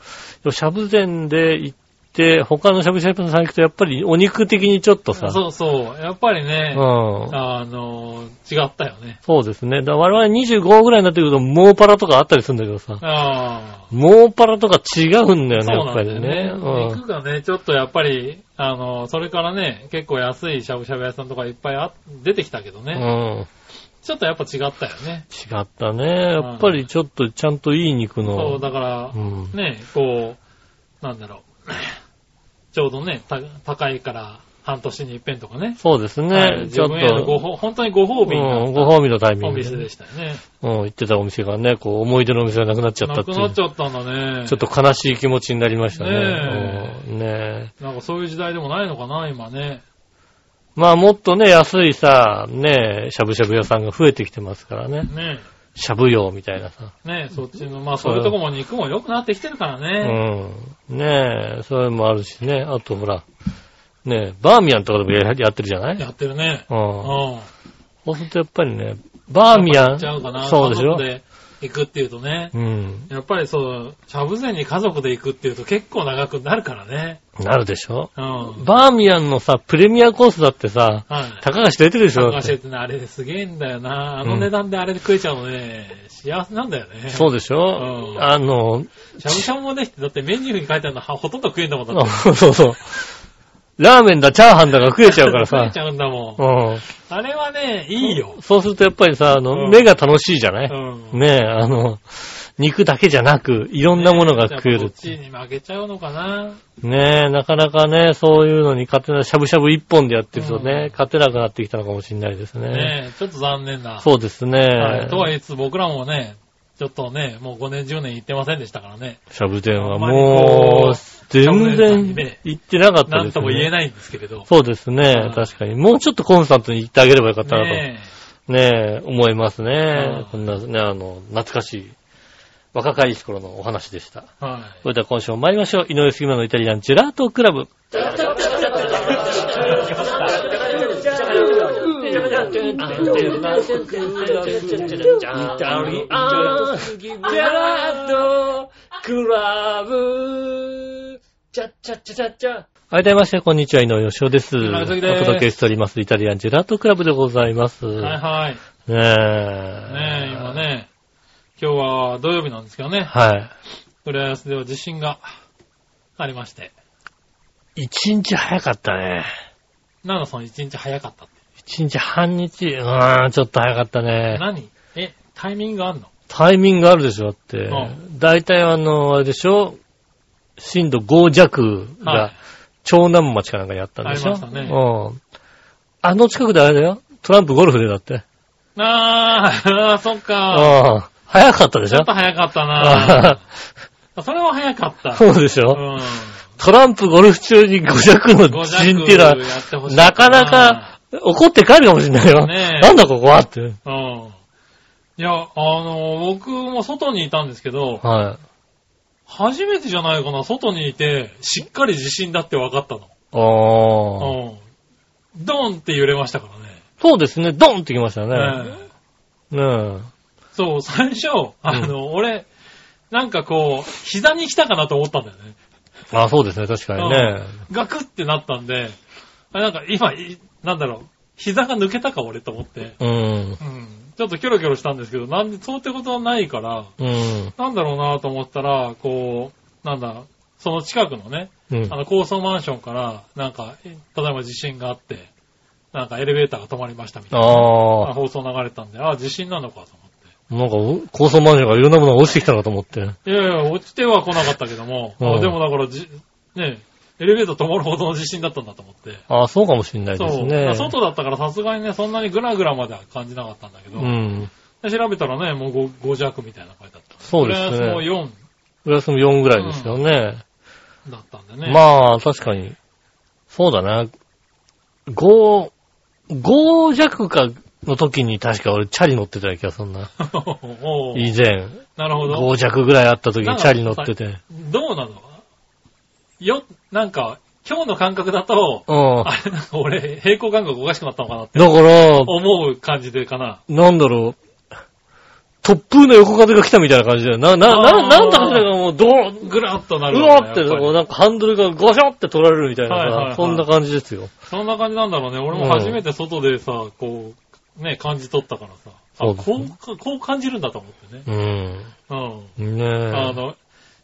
しゃぶ膳で行って、他のしゃぶしゃぶ屋さん行くと、やっぱりお肉的にちょっとさ。そうそう。やっぱりね、うん。あの、違ったよね。そうですね。だ我々25ぐらいになってくると、モーパラとかあったりするんだけどさ。ああ。モーパラとか違うんだよね、やっぱなんだよね。りね。うん。肉がね、ちょっとやっぱり、あの、それからね、結構安いしゃぶしゃぶ屋さんとかいっぱいあ出てきたけどね。うん。ちょっとやっぱ違ったよね。違ったね。やっぱりちょっとちゃんといい肉そう、の。だからう、ん。ね、こう、なんだろう。ちょうどね、た高いから半年に一遍とかね。そうですはね。いちょっと、褒本当にご褒美になうん、ご褒美のタイミングでお店で。したよね。うん、行ってたお店がね、こう、思い出のお店がなくなっちゃったなっていう。くなっちゃったんだね。ちょっと悲しい気持ちになりましたね。ねうんねなんかそういう時代でもないのかな、今ね。まあもっとね、安いさ、ねしゃぶしゃぶ屋さんが増えてきてますからね。ねしゃぶ用みたいなさ。ねそっちの、まあそういうとこも肉も良くなってきてるからうね。ん。ねえ、それもあるしね。あとほら、ねえ、バーミヤンとかでもややってるじゃない？やってるね。う。うんん。そうするとやっぱりね、バーミヤン、な。そうでしょ？行くっていうとね。うん。やっぱりそう、しゃぶ膳に家族で行くっていうと結構長くなるからね。なるでしょ？うん。バーミヤンのさ、プレミアコースだってさ、はい。高橋出てるでしょ？高橋ってね、あれですげえんだよな。あの値段であれで食えちゃうのね、幸せなんだよね。そうでしょ？うんあの、しゃぶしゃぶもね、だってメニューに書いてあるのはほとんど食えんだもんだって。そうそう。ラーメンだ、チャーハンだが食えちゃうからさ食えち。ゃうんだもん。うん。あれはね、いいよ。そうするとやっぱりさ、あの、うん目が楽しいじゃない、うん。ねえ、あの、肉だけじゃなく、いろんなものが食えるやっぱこっ。ちに負けちゃうのかな。ねえ、なかなかね、そういうのに勝てない、しゃぶしゃぶ一本でやってるとね、勝てなくなってきたのかもしれないですね。ねえ、ちょっと残念な。そうですね。はい。とは言いつつ僕らもね、ちょっとね、もう5年10年行ってませんでしたからね。しゃぶ店はもこうう、全然ね行ってなかったですね。なんとも言えないんですけれど。そうですねう。ん確かに。もうちょっとコンスタントに行ってあげればよかったなと。ねねえ、思いますねうん。こんなね、あの、懐かしい、若かりし頃のお話でした。え。はい。それでは今週も参りましょう。井上杉村のイタリアンジェラートクラブ。改めまして、こんにちは、井上義雄ですお届けしております、イタリアンジェラートクラブでございます。はいはい。ねえ。ねえ、今。ね、今日は土曜日なんですけどね、はい。浦安では地震がありまして、一日早かったね。なんだその一日早かったって。一日半日、うーん、ちょっと早かったね。何？え、タイミングあんの？タイミングあるでしょ、だって。う大体あの、あれでしょ？震度5弱はが長南町かなんかにあったんでしょ？ありましたねうん。あの近くであれだよ。トランプゴルフでだって。あー、あ ーそっか。ああ。早かったでしょ？ちょっと早かったあな それは早かった。そうでしょ、うん。トランプゴルフ中に5弱の地震っていうのは、なかなか怒って帰るかもしれないよ。ねえなんだここはって。うん。いや、あの、僕も外にいたんですけど、はい。初めてじゃないかな、外にいて、しっかり地震だって分かったの。ああ。うん。ドーンって揺れましたからね。そうですね、ドンってきましたね。ねえねそう、最初、あの、俺、なんかこう、膝に来たかなと思ったんだよね。え。あそうですね、確かにね。ガクってなったんで、あなんか今、いなんだろう、膝が抜けたか俺と思って、うん。うん。ちょっとキョロキョロしたんですけど、なんで、そうってことはないから、うん。なんだろうなと思ったら、こう、なんだ、その近くのね、うんあ。の高層マンションから、なんか、え例えば地震があって、なんかエレベーターが止まりましたみたいな。ああ。放送流れたんで、あ、地震なのかとなんかお、高層マンションがいろんなものが落ちてきたのかと思って。いやいや、落ちては来なかったけども、うんあでもだからじ、ね、エレベーター止まるほどの地震だったんだと思って。ああ、そうかもしれないそう。ですね。外だったからさすがにね、そんなにグラグラまでは感じなかったんだけど、うん。で調べたらね、もう 5, 5弱みたいな感じだった。そうですね浦安も4プラスも4ぐらいですよね。だったんでね。まあ、確かに。そうだな。5、5弱かの時に確か俺チャリ乗ってたよ気がするな。以前。なるほど。5弱ぐらいあった時にチャリ乗ってて。どうなの？よ、なんか、今日の感覚だと、うん。あれなんか俺、平行感覚おかしくなったのかなってだから、思う感じでかな。なんだろう。突風の横風が来たみたいな感じだよ。な、な、な、なんだかそれがもう、どう、ぐらっとなるうわって、なんかハンドルがゴショって取られるみたいなはいはいはいさ、そんな感じですよ。そんな感じなんだろうね。俺も初めて外でさ、こう、ね、感じ取ったからさ。あ、そうですねこうか、こう感じるんだと思ってね。うん。うん。ねえ。あの、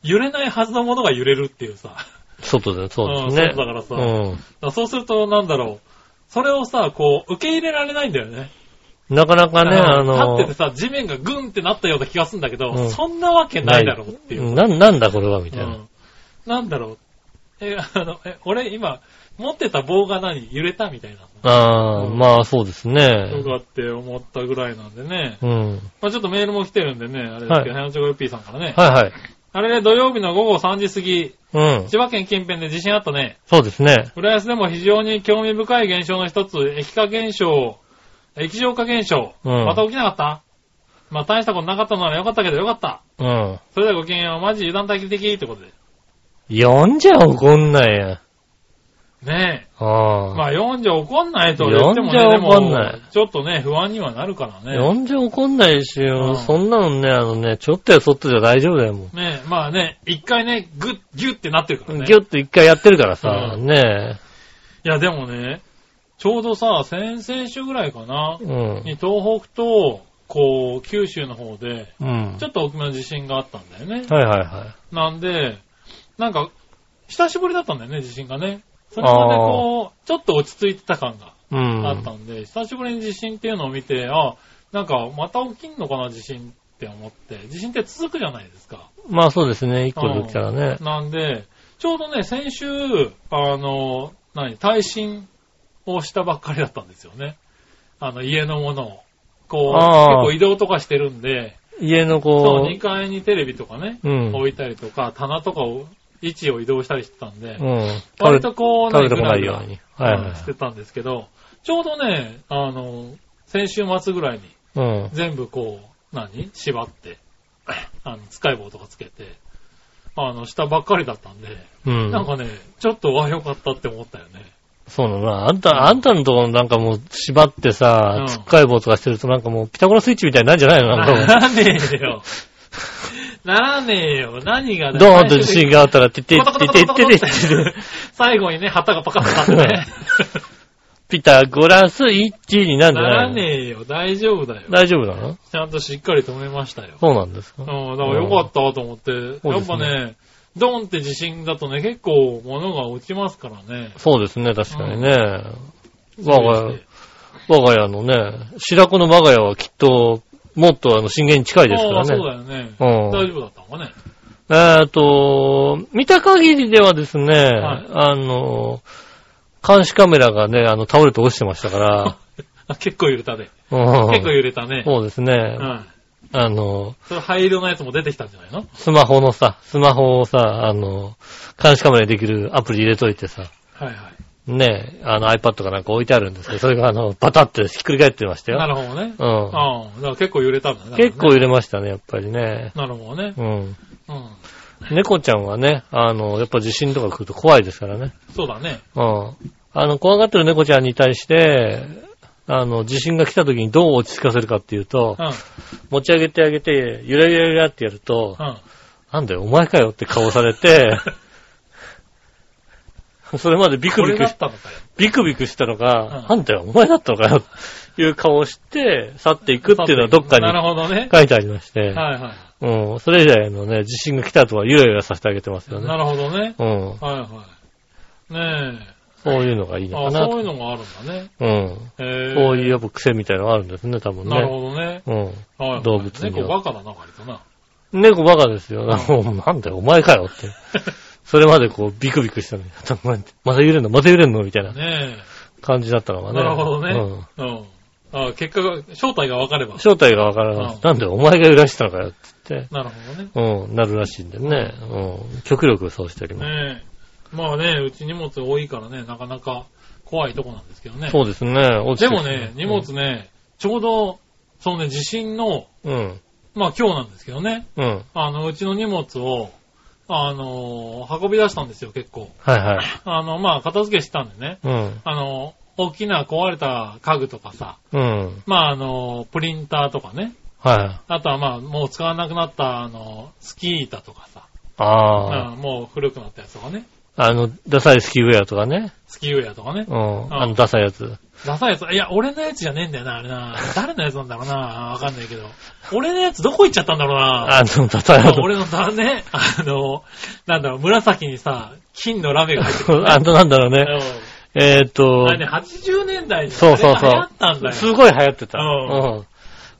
揺れないはずのものが揺れるっていうさ。外で、そうですうんね。外だからさうん。だからそうすると、なんだろう。それをさ、こう、受け入れられないんだよね。なかなかね、あうんの、立っててさ、地面がグンってなったような気がするんだけど、うんそんなわけないだろうっていう。な、なんだこれは、みたいな。うんなんだろう。え、あの、え、俺今、持ってた棒が何揺れたみたいな。ああ、うんまあそうですねよ。かって思ったぐらいなんでね。うん。まあちょっとメールも来てるんでね、あれですけど、ヘナチョコヨッピーさんからね。はいはい。あれね、土曜日の午後3時過ぎ、うん。千葉県近辺で地震あったね。そうですね。浦安でも非常に興味深い現象の一つ、液化現象、液状化現象。うんまた起きなかった？まあ大したことなかったのならよかったけどよかった。うん。それではごきげんよう、マジ油断大敵的ってことで。読んじゃ怒んないや。ねえ。ああ。まあ読んじゃ怒んないと言ってもね、読でんじゃ怒んないも、ちょっとね、不安にはなるからね。読んじゃ怒んないしうんそんなのね、あのね、ちょっとやそっとじゃ大丈夫だよ、もう。ねえ、まあね、一回ね、グッ、ギュッってなってるからね。ギュッと一回やってるからさ、うんねいや、でもね、ちょうどさ、先々週ぐらいかなえ。、うん。に東北と、こう、九州の方で、うん。ちょっと大きめの地震があったんだよね。はいはいはなんで、なんか、久しぶりだったんだよね、地震がね。それまでこう、ちょっと落ち着いてた感が。あったんで、久しぶりに地震っていうのを見て、あ、なんか、また起きんのかな、地震って思って。地震って続くじゃないですか。まあそうですね、一個できたらね。なんで、ちょうどね、先週、あの、何、耐震をしたばっかりだったんですよね。あの、家のものを。こう、結構移動とかしてるんで、家のそう、こ2階にテレビとかね、う、うん。置いたりとか、棚とかを、位置を移動したりしてたんで、うん。割とこう、食べてこないように。はいはいうんしてたんですけど、ちょうどね、あの、先週末ぐらいにうん。全部こう、何？縛って、あの、使い棒とかつけて、あの、したばっかりだったんで、うん。なんかね、ちょっと、あ、よかったって思ったよね。そうだな。あんた、あんたのところなんかもう縛ってさうん、つっかい棒とかしてるとなんかもうピタゴラスイッチみたいになるんじゃないの？なんかもう。なんでよ。ならねえよ。何がドーンと地震があったら、てってててててて、最後にね、旗がパカッと立って。ピタゴラスイッチになんじゃないのらねえよ。大丈夫だよ。大丈夫なのちゃんとしっかり止めましたよ。そうなんですかうん、だからよかったと思って。やっぱね、ドンって地震だとね、結構物が落ちますからね。そうですね、確かにね。我が家、我が家のね、白子の我が家はきっと、もっとあの震源に近いですからああ、そうね。だよね。うん大丈夫だったのかね。えーと、見た限りではですね、はいあの、監視カメラがね、あの、倒れて落ちてましたから、あ 結構揺れたね。うん結構揺れたね。そうですね、うん。あの、それ灰色のやつも出てきたんじゃないの？スマホのさ、スマホをさ、あの、監視カメラにできるアプリ入れといてさ、はいはい。ね、あの iPad かなんか置いてあるんですけど、それがあの、バタってひっくり返ってましたよ。なるほどね。うん。ああ、だから結構揺れたんだね。結構揺れれましたね、やっぱりね。なるほどね。うん。うん。猫ちゃんはね、あの、やっぱ地震とか来ると怖いですからね。そうだね。うん。あの、怖がってる猫ちゃんに対して、あの、地震が来た時にどう落ち着かせるかっていうとう、ん。持ち上げてあげて、ゆらゆらゆらってやると、うん。なんだよ、お前かよって顔されて、それまでビクビクし、たのかよ。ビクビクしたのが、うんなんだよ、お前だったのかよ、という顔をして、去っていくっていうのはどっかになるほどね。書いてありまして、はいはうん、それ以来のね、地震が来た後はゆらゆらさせてあげてますよい。ね。なるほどね。うん。はいはい。ねそういうのがいいのかなと。そういうのがあるんだね。うん。へえ。こういうやっぱ癖みたいなのがあるんですね、多分ね。なるほどね。うん。はいはい動物には猫バカだな、割とな。猫バカですよ。もう なんだよ、お前かよって。それまでこう、ビクビクしたのに、また揺れんの？また揺れんの？みたいなね感じだったのえ。がね。なるほどね。うん。うん。あ結果が、正体が分かれば。正体がわからない。うんなんでお前が揺らしたのかよって言って、なるほどね。うん、なるらしいんでね。うん。極力そうしております。ねえ。まあね、うち荷物多いからね、なかなか怖いとこなんですけどね。そうですね。落ちてでもね、荷物ね、ちょうど、そのね、地震の、うん。まあ今日なんですけどね、うん。あの、うちの荷物を、あの、運び出したんですよ、結構。はいはい。あの、まあ片付けしたんでね、うん。あの、大きな壊れた家具とかさ、うん。まああの、プリンターとかね、はい。あとはまあもう使わなくなった、あの、スキー板とかさ、ああ。うんもう古くなったやつとかね、あの、ダサいスキーウェアとかね。スキーウェアとかねう。ん。あの、ダサいやつ。ダサいやつ。いや、俺のやつじゃねえんだよな、あれな。誰のやつなんだろうな。わかんないけど。俺のやつどこ行っちゃったんだろうな。あの、ダサいやつ。俺のだね、あの、なんだろう、紫にさ、金のラメが入ってくる、ね。あとなんだろうね。うんえーっとあ、れね、80年代にそうそうそう流行ったんだよ。すごい流行ってた。うんうん。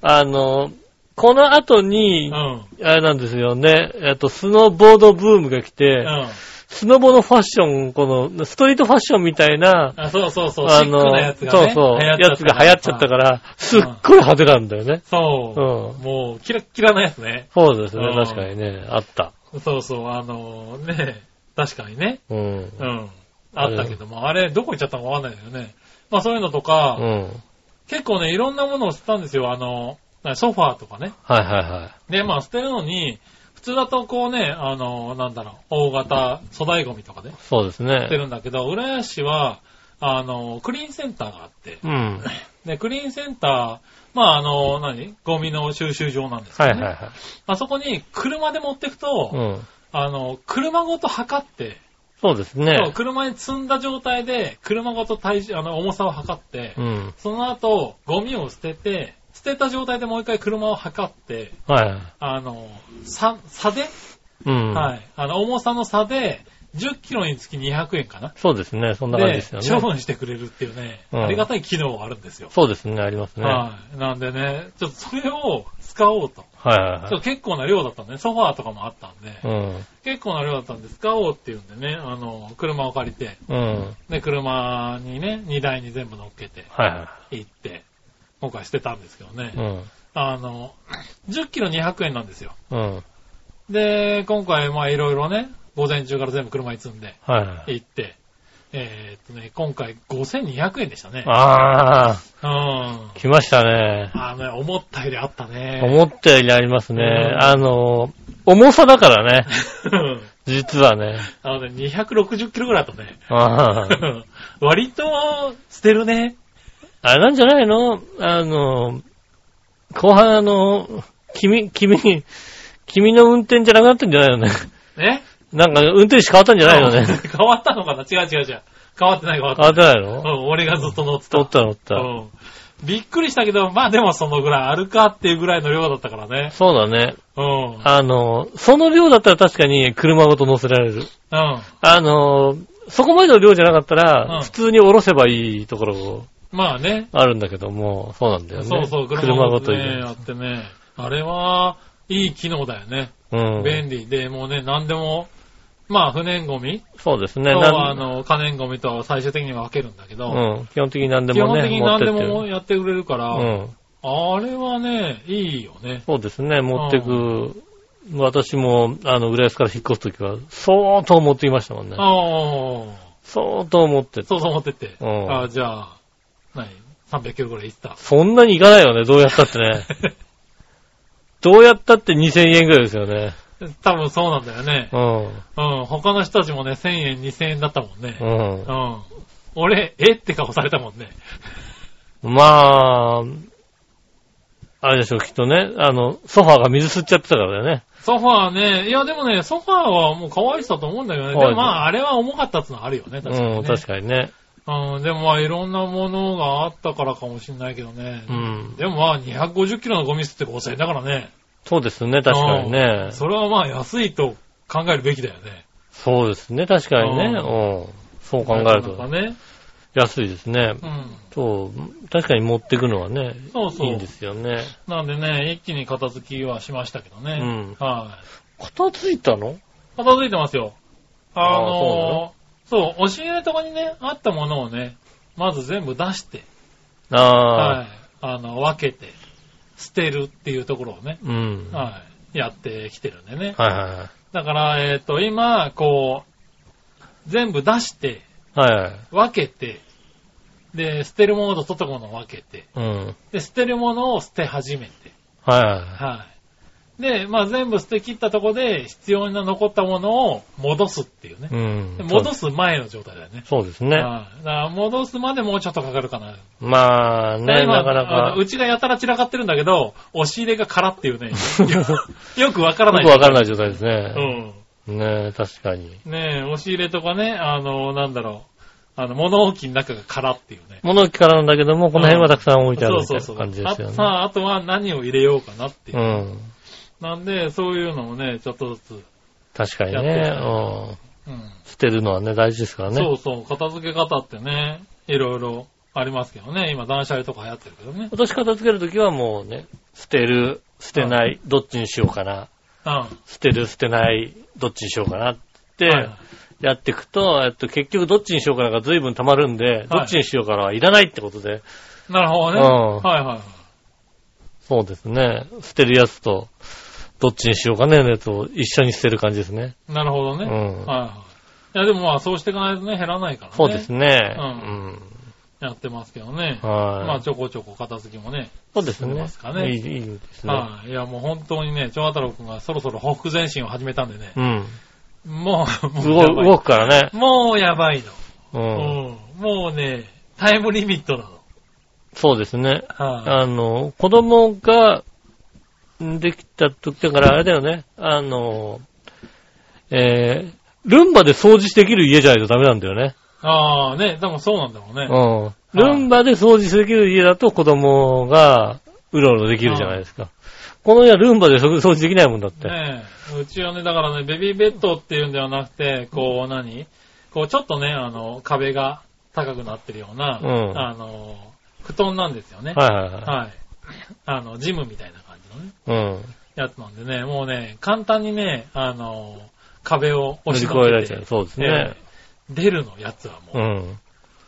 あの、この後にう、ん。あれなんですよね。えっと、スノーボードブームが来うて、ん。スノボのファッション、この、ストリートファッションみたいな、あ、そうそうそう、あシックなやつがね。そうそう、流行っちゃやつが流行っちゃったから、すっごい派手なんだよね。そうう。もう、キラッキラなやつね。そうですね、うん確かにね、あった。そうそう、あのね、確かにね。うん。うん。あったけども、あれ、どこ行っちゃったのかわかんないんだよね。まあそういうのとか、うん。結構ね、いろんなものを捨てたんですよ。あの、ソファーとかね。はいはいはい。で、まあ捨てるのに、普通だとこうね、あの、なんだろう、大型粗大ゴミとかでそうです捨てね。るんだけど、浦安市は、あの、クリーンセンターがあって、うん。で、クリーンセンター、まああの、何ゴミの収集場なんですけどね。はいはいはい。あそこに車で持ってくと、うん。あの、車ごと測って、そうですね。そう車に積んだ状態で、車ごと体重、あの、重さを測って、うん。その後、ゴミを捨てて、捨てた状態でもう一回車を測って、はい。あの、差、差で、うん。はい。あの、重さの差で、10キロにつき200円かな？そうですね、そんな感じですよね。処分してくれるっていうね、うんありがたい機能があるんですよ。そうですね、ありますね。ははい。なんでね、ちょっとそれを使おうと。いはいちょっと結構な量だったんでね、ソファーとかもあったんで、はい。結構な量だったんで使おうっていうんでね、あの、車を借りて、うん。うん。で、車にね、荷台に全部乗っけてはいは行って、今回捨てたんですけどね、い。うん。あの、10キロ200円なんですよ。うん。で、今回まあいろいろね、午前中から全部車に積んではいはい。行って、えーっとね、今回5200円でしたね。あうん。あ、来ましたね。あのね、思ったよりあったね。思ったよりありますね。うんあの、重さだからね。実はね。あのね、260キロぐらいあったね。ああ 割と捨てるね。あれなんじゃないの？あの、後半あの、君、君に、君の運転じゃなくなってんじゃないのね？え？なんか運転手変わったんじゃないのね？変わったのかな？違う違う違う。変わってない変わって変ない。わってないの？うん、俺がずっと乗ってた。乗った乗った。うん。びっくりしたけど、まあでもそのぐらいあるかっていうぐらいの量だったからね。そうだね。うん。うん。あの、その量だったら確かに車ごと乗せられる。あの、そこまでの量じゃなかったうんら、普通に降ろせばいいところまあね。あるんだけども、そうなんだよね。そうそう、車ごとね、入れやってね。あれは、いい機能だよね。うん。便利で、もうね、何でも、まあ、不燃ゴミそうですね。と、あの、可燃ゴミと最終的に分けるんだけど、うん。基本的に何でもね、基本的に何でもやってくれるから、うん。あれはね、いいよね。そうですね、持ってく。私も、あの、浦安から引っ越すときは、相当持ってきましたもんね。ああ、相当持ってってそうそう持ってって。うんあじゃあ、何 ?300 キロぐらい行った。そんなにいかないよね、どうやったってね。どうやったって2000円ぐらいですよね。多分そうなんだよねう。ん。うん。他の人たちもね、1000円、2000円だったもんね。ううん。俺、えって顔されたもんね。ん。まあ、あれでしょう、きっとね。あの、ソファーが水吸っちゃってたからだよね。ソファーね、いやでもね、ソファーはもう可愛さと思うんだけどね。はいでもまあ、あれは重かったってのはあるよね、確かに、ね。うん、確かにね。うん、でもまあ、いろんなものがあったからかもしれないけどね。うん。でもまあ、250キロのゴミ捨て5000円だからね。そうですね、確かにねうん。それはまあ、安いと考えるべきだよね。そうですね、確かにね。うんうん。そう考えるとかね。安いですね。うん。そう、確かに持ってくのはね、そうそういいんですよね。なんでね、一気に片付きはしましたけどね。うんはい。片付いたの？片付いてますよ。あのーそう、押し入れとかにね、あったものをね、まず全部出して、ああ、はい。あの、分けて、捨てるっていうところをね、うん。ははい。やってきてるんでね。いはいはい。だから、えっ、と、今、こう、全部出して、はいはい。分けて、で、捨てるものと取ったものを分けて、うん。で、捨てるものを捨て始めて、はいはい。はい。で、まあ全部捨て切ったとこで必要な残ったものを戻すっていうね。うんで。戻す前の状態だよね。そうですね。はいだから戻すまでもうちょっとかかるかな。まあね、今なかなかうちがやたら散らかってるんだけど、押し入れが空っていうね、よ よくわからない。よくわからない状態ですね。うん。ね確かに。ねえ、押し入れとかね、あの、なんだろう、あの、物置の中が空っていうね。物置からなんだけども、この辺はたくさん置いてあるみたいなそうそうそう。感じですよね。あさあ、あとは何を入れようかなっていうう。ん。なんで、そういうのもね、ちょっとずつ、確かにね。うん。うん。捨てるのはね、大事ですからね。そうそう、片付け方ってね、いろいろありますけどね。今、断捨離とか流行ってるけどね。私片付けるときはもうね、捨てる、捨てない、どっちにしようかな。うん。捨てる、捨てない、どっちにしようかなってはいはいやっていくと、えっと、結局どっちにしようかなが随分溜まるんで、どっちにしようかなはいらないってことで、なるほどね。うんはいはいはい。そうですね。捨てるやつと、どっちにしようかねのやつを一緒に捨てる感じですね。なるほどね。うんはいはい。いや、でもまあ、そうしていかないとね、減らないからね。そうですね。ううんん。やってますけどね。はい。まあ、ちょこちょこ片付けもね。そうですねますか。ねいい、いいですね。はい。いや、もう本当にね、長太郎くんがそろそろほふ前進を始めたんでね。うん。もう、もう動くからね。もうやばいの。う。うんん。もうね、タイムリミットなの。そうですね。はい。あの、子供ができた時だからあれだよね。あの、えー、ルンバで掃除できる家じゃないとダメなんだよね。ああ、ね、でもそうなんだろうね。うん。ルンバで掃除できる家だと子供がうろうろできるじゃないですか。この家はルンバで掃除できないもんだって。ねえ。うちはね、だからね、ベビーベッドっていうんではなくて、こう何？こうちょっとね、あの、壁が高くなってるような、うんあの、布団なんですよね。はいはいははい。あの、ジムみたいなのね、い。うん。やつなんでね、もうね、簡単にね、あの、壁を乗り押し込めて越えられちゃう。そうですね。ええ出るのやつはもう、うん。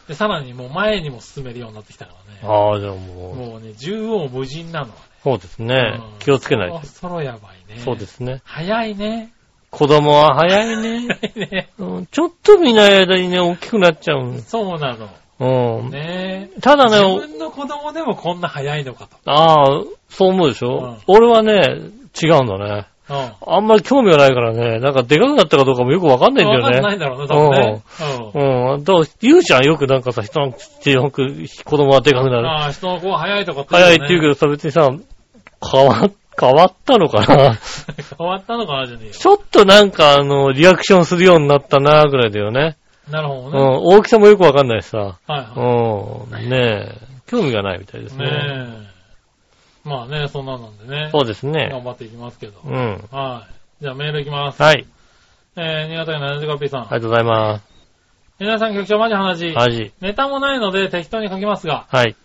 で、さらにもう前にも進めるようになってきたからね。ああ、でももう、もうね、縦横無尽なのはね。そうですねうん。気をつけないと。そろそろやばいね。そうですね。早いね。子供は早いね。早いね。うんちょっと見ない間にね、大きくなっちゃう。そうなの。うん。ねただ自ね、分の子供でもこんな早いのかと。ああ、そう思うでしょ、うん俺はね、違うんだね。うん。あんまり興味がないからね、なんかでかくなったかどうかもよくわかんないんだわかんないよね。んだろうね、多分ね。うん。うん。だから言うじゃん、よくなんかさ、人の口よく子供はでかくなる。ああ、人の子は早いとか早いって言うけどさ、別にさ、変わっ変わったのかな？変わったのかなじゃねえよ。ちょっとなんかあの、リアクションするようになったなぐらいだよね。うん、なるほどね。大きさもよくわかんないしさ。はいはうん、ねえ。興味がないみたいですい。ね。ねえ。まあね、そんなんなんでね。そうですね頑。張っていきますけど。うん。はい。じゃあメールいきます。はい。えー、新潟県の 75P さん。ありがとうございま皆さん局長マジ話。す。はい。ネタもないので適当に書きますが、はい。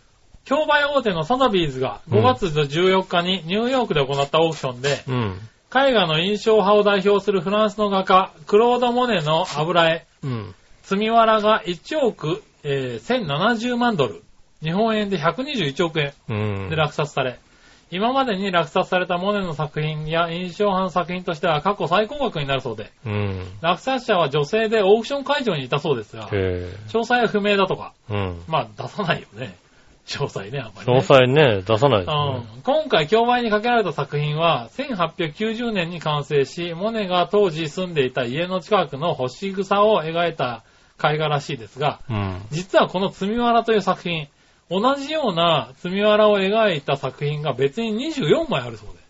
競売大手のソザビーズが5月14日にニューヨークで行ったオークションで、うん。絵画の印象派を代表するフランスの画家、クロード・モネの油絵、うん。積みわらが1億、えー1070万ドル、日本円で121億円うんで。落札され、今までに落札されたモネの作品や印象派の作品としては過去最高額になるそうで、うん。落札者は女性でオークション会場にいたそうですが、へ詳細は不明だとか、え。うん。まあ出さないよね。詳細ね、あんまり、詳ね。細ね、出さないね。うん、今回競売にかけられた作品は1890年に完成し、モネが当時住んでいた家の近くの干し草を描いた絵画らしいですが、うん。実はこの積みわらという作品、同じような積みわらを描いた作品が別に24枚あるそうで。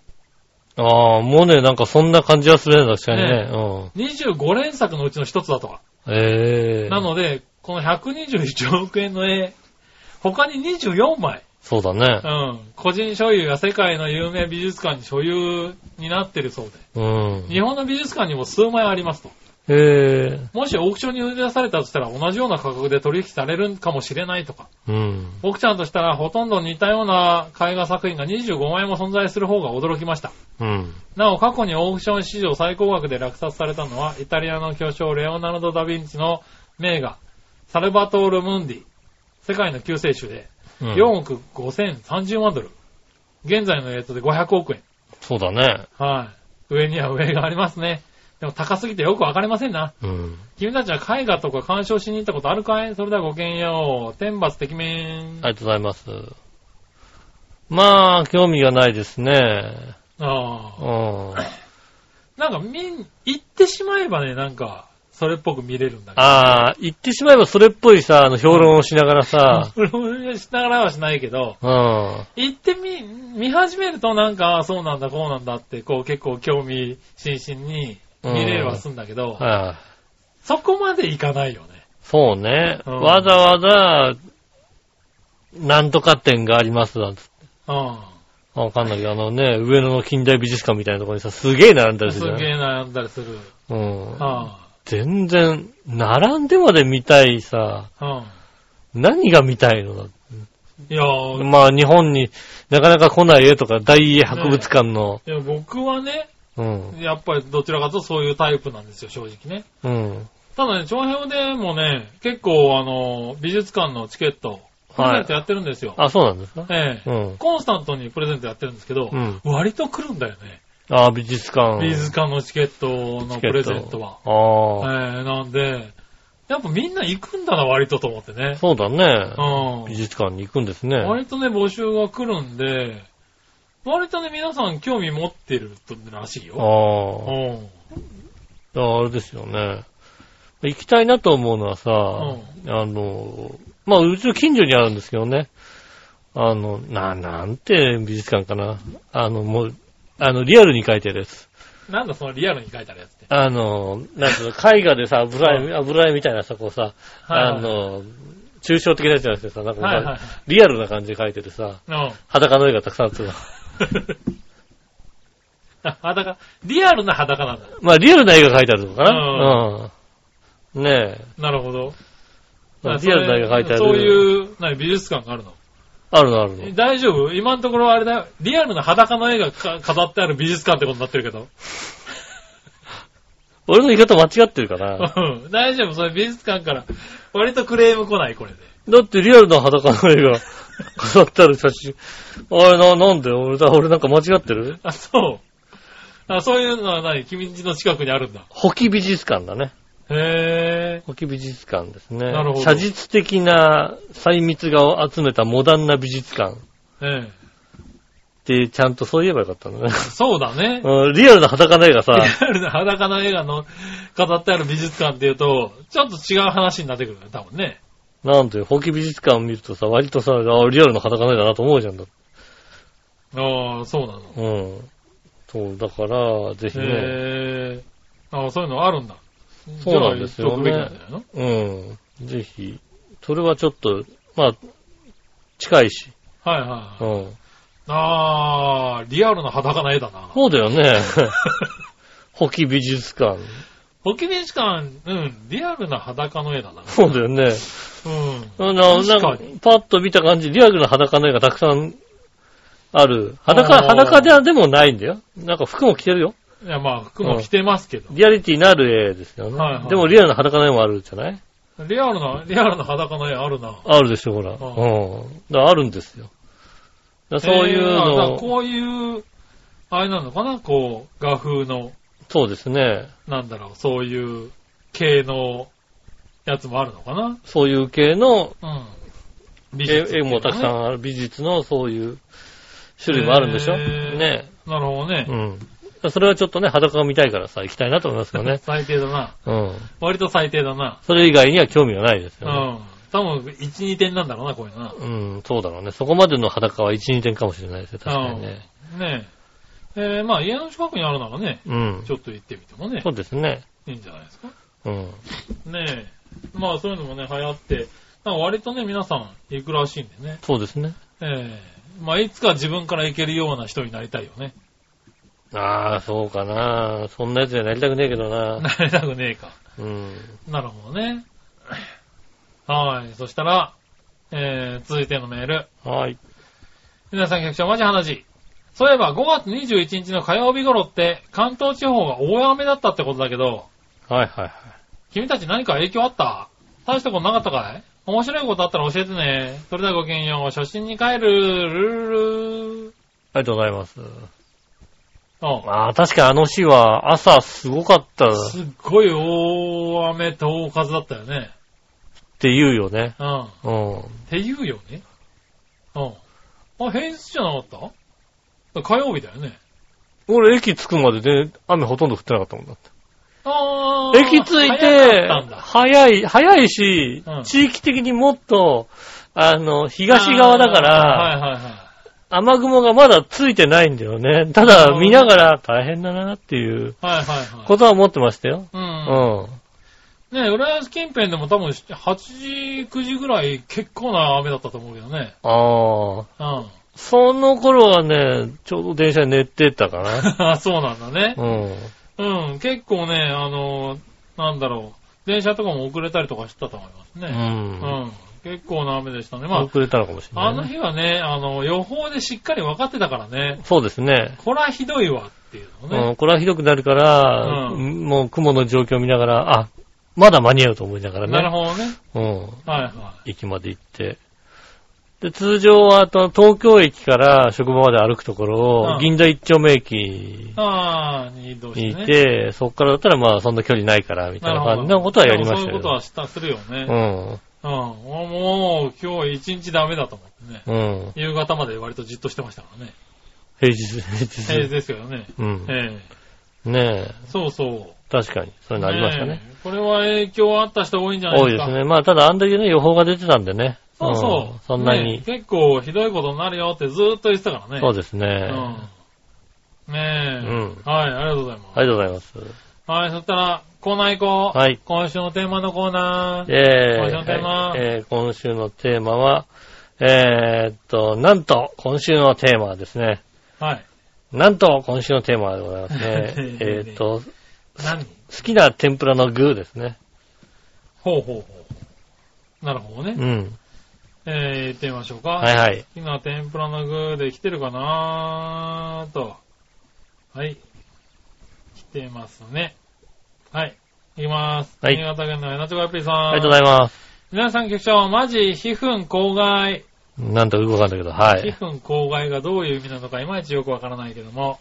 ああ、もうね、なんかそんな感じはするね、確かにね。ねうん。25連作のうちの一つだとか。ええなので、この121億円の絵、他に24枚、そうだねう。ん、個人所有や世界の有名美術館に所有になってるそうで。うん。日本の美術館にも数枚ありますと。ええもしオークションに売り出されたとしたら同じような価格で取引されるかもしれないとか。うん。僕ちゃんとしたらほとんど似たような絵画作品が25枚も存在する方が驚きました。うん。なお過去にオークション史上最高額で落札されたのはイタリアの巨匠レオナルド・ダ・ヴィンチの名画サルバトール・ムンディ世界の救世主でうん4億5030万ドル。現在のレートで500億円。そうだね。はい。上には上がありますね。でも高すぎてよくわかりませんな。うん。君たちは絵画とか鑑賞しに行ったことあるかい？それではごきげんよう。天罰的面。ありがとうございます。まあ、興味がないですね。あうあ。ん。なんか、みん、行ってしまえばね、なんか、それっぽく見れるんだけど。ああ、言ってしまえばそれっぽいさ、あの、評論をしながらさ、それもしながらはしないけど、うん。行ってみ、見始めるとなんか、あそうなんだ、こうなんだって、こう結構興味津々に見れるはすんだけど、はい。そこまでいかないよね。そうね。うんわざわざ、なんとか店がありますなんつってうん。わかんないけど、あのね、上野の近代美術館みたいなところにさ、すげえ並んだりすするじゃん。げえ悩んだりする。うん。あ全然、並んでまで見たいさ、あ。うん。何が見たいのだいやーまあ、日本になかなか来ない絵とか、大英博物館の、いや僕はね、うん。やっぱりどちらかとそういうタイプなんですよ、正直ね。うん。ただね、長編でもね、結構あの、美術館のチケット、プレゼントやってるんですよ。あ、そうなんですか？ええうん。コンスタントにプレゼントやってるんですけど、うん割と来るんだよね。あ、美術館。美術館のチケットのプレゼントは。ああ、ええなんで、やっぱみんな行くんだな、割とと思ってね。そうだね。う美術館に行くんですね。ん。割とね、募集が来るんで、割とね、皆さん興味持ってるらしいよ。あうん。あ。あれですよね。行きたいなと思うのはさ、あの、まあ、うちの近所にあるんですけどね。あの、な、なんて美術館かな。あの、もう、あの、リアルに描いてるやつ。なんだそのリアルに書いてあるやつって。あの、なんつうの、絵画でさ、油絵、油絵みたいなさ、こうさ、あの、抽象的なやつじゃなくてさ、なんかはいはいリアルな感じで描いてるさ、うん。裸の絵がたくさんあってさ。あ 裸、リアルな裸なんだ。まあ、リアルな絵が描いてあるのかなうん。ねなるほど。え。リアルな絵が描いてある。そういう、何、美術館があるの？あるのあるの。大丈夫？今のところあれだよ。リアルな裸の絵がか飾ってある美術館ってことになってるけど。俺の言い方間違ってるかな。うん大丈夫？それ美術館から。割とクレーム来ないこれで。だってリアルな裸の絵が飾ってある写真。あれな、なんで？俺だ、俺なんか間違ってる？あ、そう。あそういうのは何君んちの近くにあるんだ。ホキ美術館だね。へホキ美術館ですね。なるほど写実的な細密画を集めたモダンな美術館。えってちゃんとそう言えばよかったんだね。え。そうだね。うんリアルな裸の絵がさリ、アルな裸の絵がの飾ってある美術館っていうと、ちょっと違う話になってくるね、多分ね。なんて、ホキ美術館を見るとさ、割とさ、あリアルな裸の絵だなと思うじゃんだ。うああ、そうなの。うん。そう、だから、ぜひね、へえ。ああ、そういうのあるんだ。そうなんですよねうん。ぜひ、それはちょっと、まあ、近いし。はいはいはい。うん。ああ、リアルな裸の絵だな。そうだよね。ホキ美術館。ホキ美術館、うん、リアルな裸の絵だな。そうだよね。うん。あの、なんかパッと見た感じ、リアルな裸の絵がたくさんある。裸、裸ではでもないんだよ。なんか服も着てるよ。いや、まあ、服も着てますけど。リアリティのある絵ですよね。はいはいでもリアルな裸の絵もあるじゃない？リアルな、リアルな裸の絵あるな。あるでしょ、ほら。うん。んだあるんですよ。そういうえーこういう、あれなのかな？こう、画風の、そうですね。なんだろう、そういう系のやつもあるのかな？そういう系のうん。美絵術絵もたくさん。んある。美術のそういう種類もあるんでしょ？へーね。なるほどね。うん。それはちょっとね、裸が見たいからさ、行きたいなと思いますよね。最低だな。うん。割と最低だな。それ以外には興味がないですよね。うん。多分、1、2点なんだろうな、こういうのな。うん、そうだろうね。そこまでの裸は1、2点かもしれないですよ、確かにね。ねえ。えー、まあ、家の近くにあるならね、うん。ちょっと行ってみてもねそ、うですね。いいんじゃないですか？うん。ねえ。まあ、そういうのもね、流行って、なんか割とね、皆さん行くらしいんでね。そうですね。ええまあ、いつか自分から行けるような人になりたいよね。ああ、そうかな。そんなやつにはなりたくねえけどな。なりたくねえか。うん。なるほどね。はい。そしたら、えー、続いてのメール。はい。皆さん局長、マジ話。そういえば5月21日の火曜日頃って関東地方が大雨だったってことだけど、はいはいはい。君たち何か影響あった？大したことなかったかい？面白いことあったら教えてね。それではごきげんよう。初心に帰る。ルルルありがとうございます。あまあ、確かにあの日は朝すごかったっすっごい大雨と風だったよね。て言うよね。うん。っうん。て言うよね。うん。あ、平日じゃなかった？火曜日だよね。俺駅着くまでで雨ほとんど降ってなかったもんだって。あー駅着い早て。早い、早いし、うん地域的にもっと、あの、東側だから、あーはいはいはい。雨雲がまだついてないんだよね。ただ、見ながら大変だなっていうはいはいはい。ことは思ってましたよ。う。うんん。ね浦安近辺でも多分8時、9時ぐらい結構な雨だったと思うけどね。ああ。うん。その頃はね、ちょうど電車に寝てたかな。あ、そうなんだね。うん。うん。結構ね、あの、なんだろう。電車とかも遅れたりとかしてたと思いますう。ね。うんん。結構な雨でしたね。ま遅れたのかもしれあ、あのないね、日はね、あの、予報でしっかり分かってたからね。そうですね。こらひどいわっていうのね。うん、これはひどくなるから、うもう雲の状況を見ながら、あ、まだ間に合うと思いながらね。なるほどね。うん。はいはい。駅まで行って。で、通常は、東京駅から職場まで歩くところを、うん銀座一丁目駅に移動してね。て、そこからだったらまあそんな距離ないから、みたいな感じのことはやりましたそういうことよ。はした、するよね。うん。うん。もう、今日一日ダメだと思ってね。うん。夕方まで割とじっとしてましたからね。平日、平平日日。ですけどね。うん。ええねえ。そうそう。確かに。そういうのありましたね。えこれは影響あった人多いんじゃないですか。多いですね。まあただあんだけね、予報が出てたんでね。そうそう。んそんなねに。結構ひどいことになるよってずーっと言ってたからね。そうですね。うん。ねえ。うんはい、ありがとうございます。ありがとうございます。はい、そしたら、コーナー行こう。はい今週のテーマのコーナー。えー今週のテーマはいえー今週のテーマは、えーっと、なんと、今週のテーマはですね、はい。なんと、今週のテーマでございますね ねえっと、何？好きな天ぷらの具ですね。ほうほうほう。なるほどね。うん。えー、行ってみましょうか。はいはい。好きな天ぷらの具で来てるかなーと。はい。来てますね。はい。いきます。はい新潟県のエナチョコアピーさん。ありがとうございます。皆さん局長、マジ、皮膚口外。なんとかよくわかんないけど、はい。皮膚口外がどういう意味なのかいまいちよくわからないけども。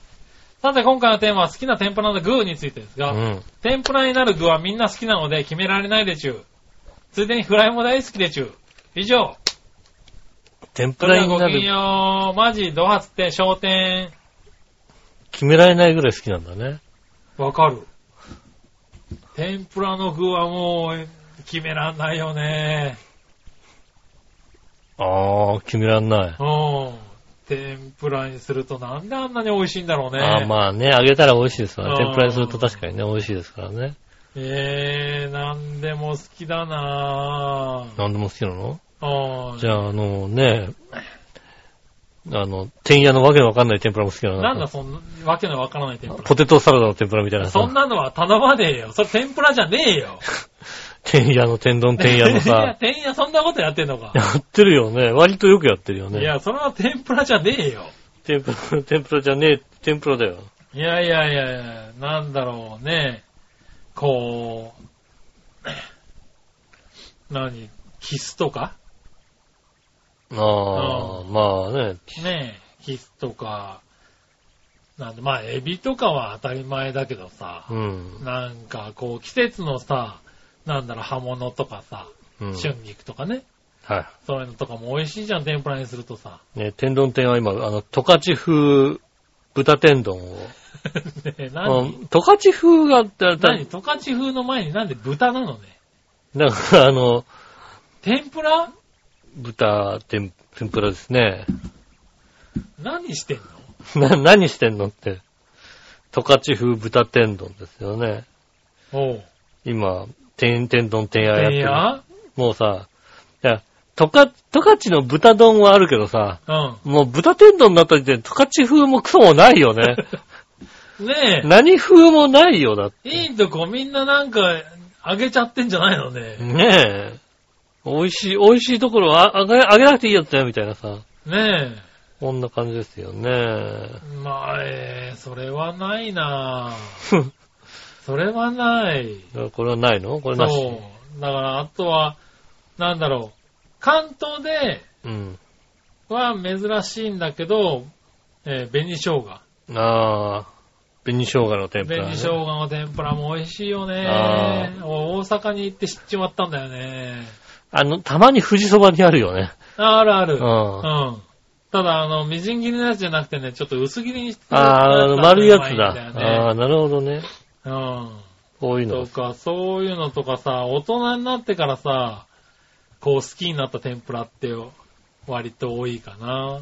さて、今回のテーマは好きな天ぷらの具についてですが、うん。天ぷらになる具はみんな好きなので決められないでちゅう。ついでにフライも大好きでちゅう。以上。天ぷらになではごきげんる、よう。マジ、ドハツって商店。決められないぐらい好きなんだね。わかる。天ぷらの具はもう、決めらんないよね。あー、決めらんない。うん。天ぷらにするとなんであんなに美味しいんだろうね。あまあね、揚げたら美味しいですわ。うん天ぷらにすると確かにね、美味しいですからね。えー、なんでも好きだななんでも好きなの？ぁ。うんじゃあ、あのね、あの、天屋のわけのわかんない天ぷらも好きなのなんだそんな、わけのわからない天ぷら。ポテトサラダの天ぷらみたいなさそんなのは頼まねえよ。それ天ぷらじゃねえよ。天屋の天丼天屋のさ、天屋そんなことやってんのか。やってるよね。割とよくやってるよね。いや、それは天ぷらじゃねえよ。天ぷら、天ぷらじゃねえ、天ぷらだよ。いやいやいやいや、なんだろうね。こう、何？キスとか？ああ、まあね。ねえ、キスとか、なんで、まあ、エビとかは当たり前だけどさ、うん。なんかこう、季節のさ、なんだろう、葉物とかさ、うん。春菊とかね、はそういうのとかも美味しいじゃん、天ぷらにするとさ。い。ね、天丼店は今、あの、十勝風豚天丼を。ね何？十勝風が、何？十勝風の前になんで豚なのね？だから、あの、天ぷら？豚天、天ぷらですね。何してんの？な、何してんのって。十勝風豚天丼ですよね。おう。今、天、天丼天屋やってる。もうさ、いや、十勝、十勝の豚丼はあるけどさ、うん。もう豚天丼になった時点で十勝風もクソもないよね。ね何風もないよ、だって。え、いいとこみんななんか、あげちゃってんじゃないのね。ねえ。美味しい、美味しいところはあげ、あげなくていいやつだよ、みたいなさ。ねこんな感じですよね。え。まあ、えー、それはないなぁ。それはない。これはないの？これなし？そう。だから、あとは、なんだろう。関東でうん。は珍しいんだけど、えー、紅生姜。ああ、紅生姜の天ぷら、ね。紅生姜の天ぷらも美味しいよあね。大阪に行って知っちまったんだよね。あの、たまに富士そばにあるよね。あるある。うん。うん。ただ、あの、みじん切りのやつじゃなくてね、ちょっと薄切りにしてああ、あの丸いやつだ。ああ。なるほどね。うん。こういうのと。か、そういうのとかさ、大人になってからさ、こう好きになった天ぷらって割と多いかな。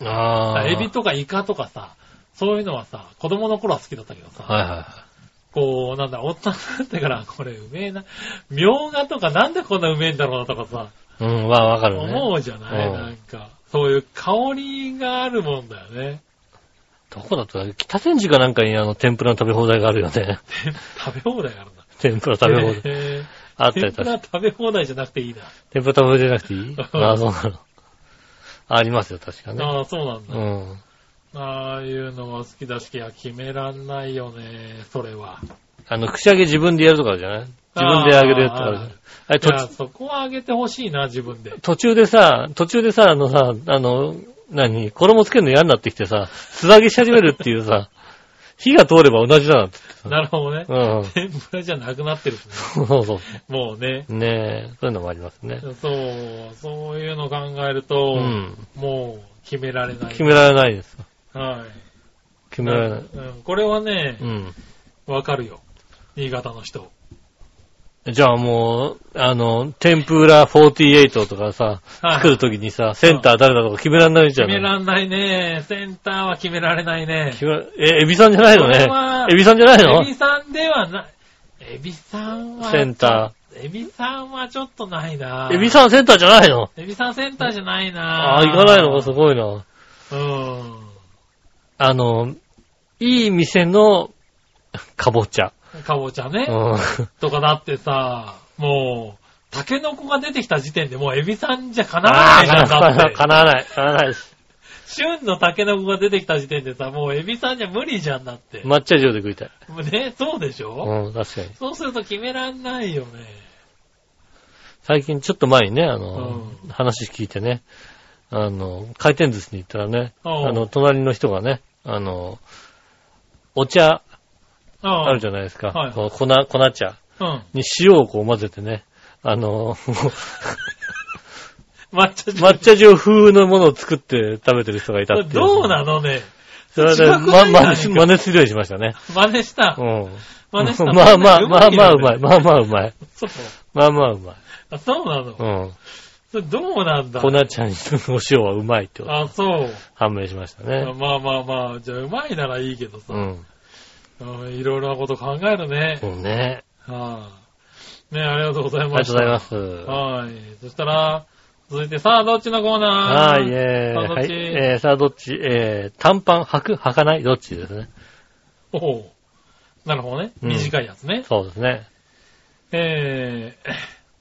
ああ。エビとかイカとかさ、そういうのはさ、子供の頃は好きだったけどさ、はいはいはこう、なんだ、大人になってから、これうめえな。みょうがとかなんでこんなうめえんだろうなとかさ、い。うん、まあわかるね。思うじゃない、うんなんか。そういう香りがあるもんだよね。どこだった？ら北千住かなんかにあの、天ぷらの食べ放題があるよね。食べ放題があるんだ。天ぷら食べ放題。へあったー天ぷら食べ放題じゃなくていいな。天ぷら食べ放題じゃなくていい？ああ、そうなの。ありますよ、確かね。ああ、そうなんだ。うん。ああいうのは好きだし、いや、決めらんないよね、それは。あの、串揚げ自分でやるとかじゃない？自分で揚げるやつとかあれ途中そこはあげてほしいな、自分で。途中でさ、途中でさ、あのさ、あの、何？衣つけるの嫌になってきてさ、素揚げし始めるっていうさ、火が通れば同じだなってさ。なるほどね。うん。天ぷらじゃなくなってるしね。そうそうそもうね。う。ねえ、そういうのもありますね。そう、そういうの考えると、うん。もう決められない。決められないです。はい。決められない。うん、これはねう、ん。わかるよ。新潟の人。じゃあもう、あの、天ぷら48とかさ、はい作るときにさ、センター誰だとか決められないじゃん。決めらんないね。センターは決められないね。え、エビさんじゃないのねは。エビさんじゃないの？エビさんではない。エビさんは、センタエビさんはちょっとないな。ー。エビさんセンターじゃないの？エビさんセンターじゃないな。ああ、行かないのか、すごいな。うん。あの、いい店の、かぼちゃ。かぼちゃね。うん。とかだってさ、もう、タケノコが出てきた時点でもうエビさんじゃかなわないじゃん、だああ、って。かなわない。かなわないです。旬のタケノコが出てきた時点でさ、もうエビさんじゃ無理じゃんだって。抹茶塩で食いたい。ね、そうでしょ、うん、確かに。そうすると決めらんないよね。最近ちょっと前にね、あの、う話聞いてね、あの、回転寿司に行ったらね、うんあの、隣の人がね、あの、お茶ああるじゃないですか。はいこう粉、粉茶うん。に塩をこう混ぜてね、あの、抹茶汁抹茶塩風のものを作って食べてる人がいたっていう。どうなのねそれで、ま、ないま、何か真似するようにしましたね。真似したう。ん。真似した。まあまあ、まあまあうまい。い。まあまあうまい。そう。まあまあうまい。あそうなの。うん。それどうなんだ？粉ちゃんのお塩はうまいってことあ、そう。判明しましたね。まあまあまあ、じゃあうまいならいいけどさ。うん。うんいろいろなこと考えるね。そうね。はい、ねありがとうございありがとうました。ございます。はい。そしたら、続いてさあ、どっちのコーナー？はい、えー、はい、さあどっち？えー、さあどっち、えー、短パン履く？履かない？どっちですね。おうなるほどね。うん短いやつね。そうですね。えー、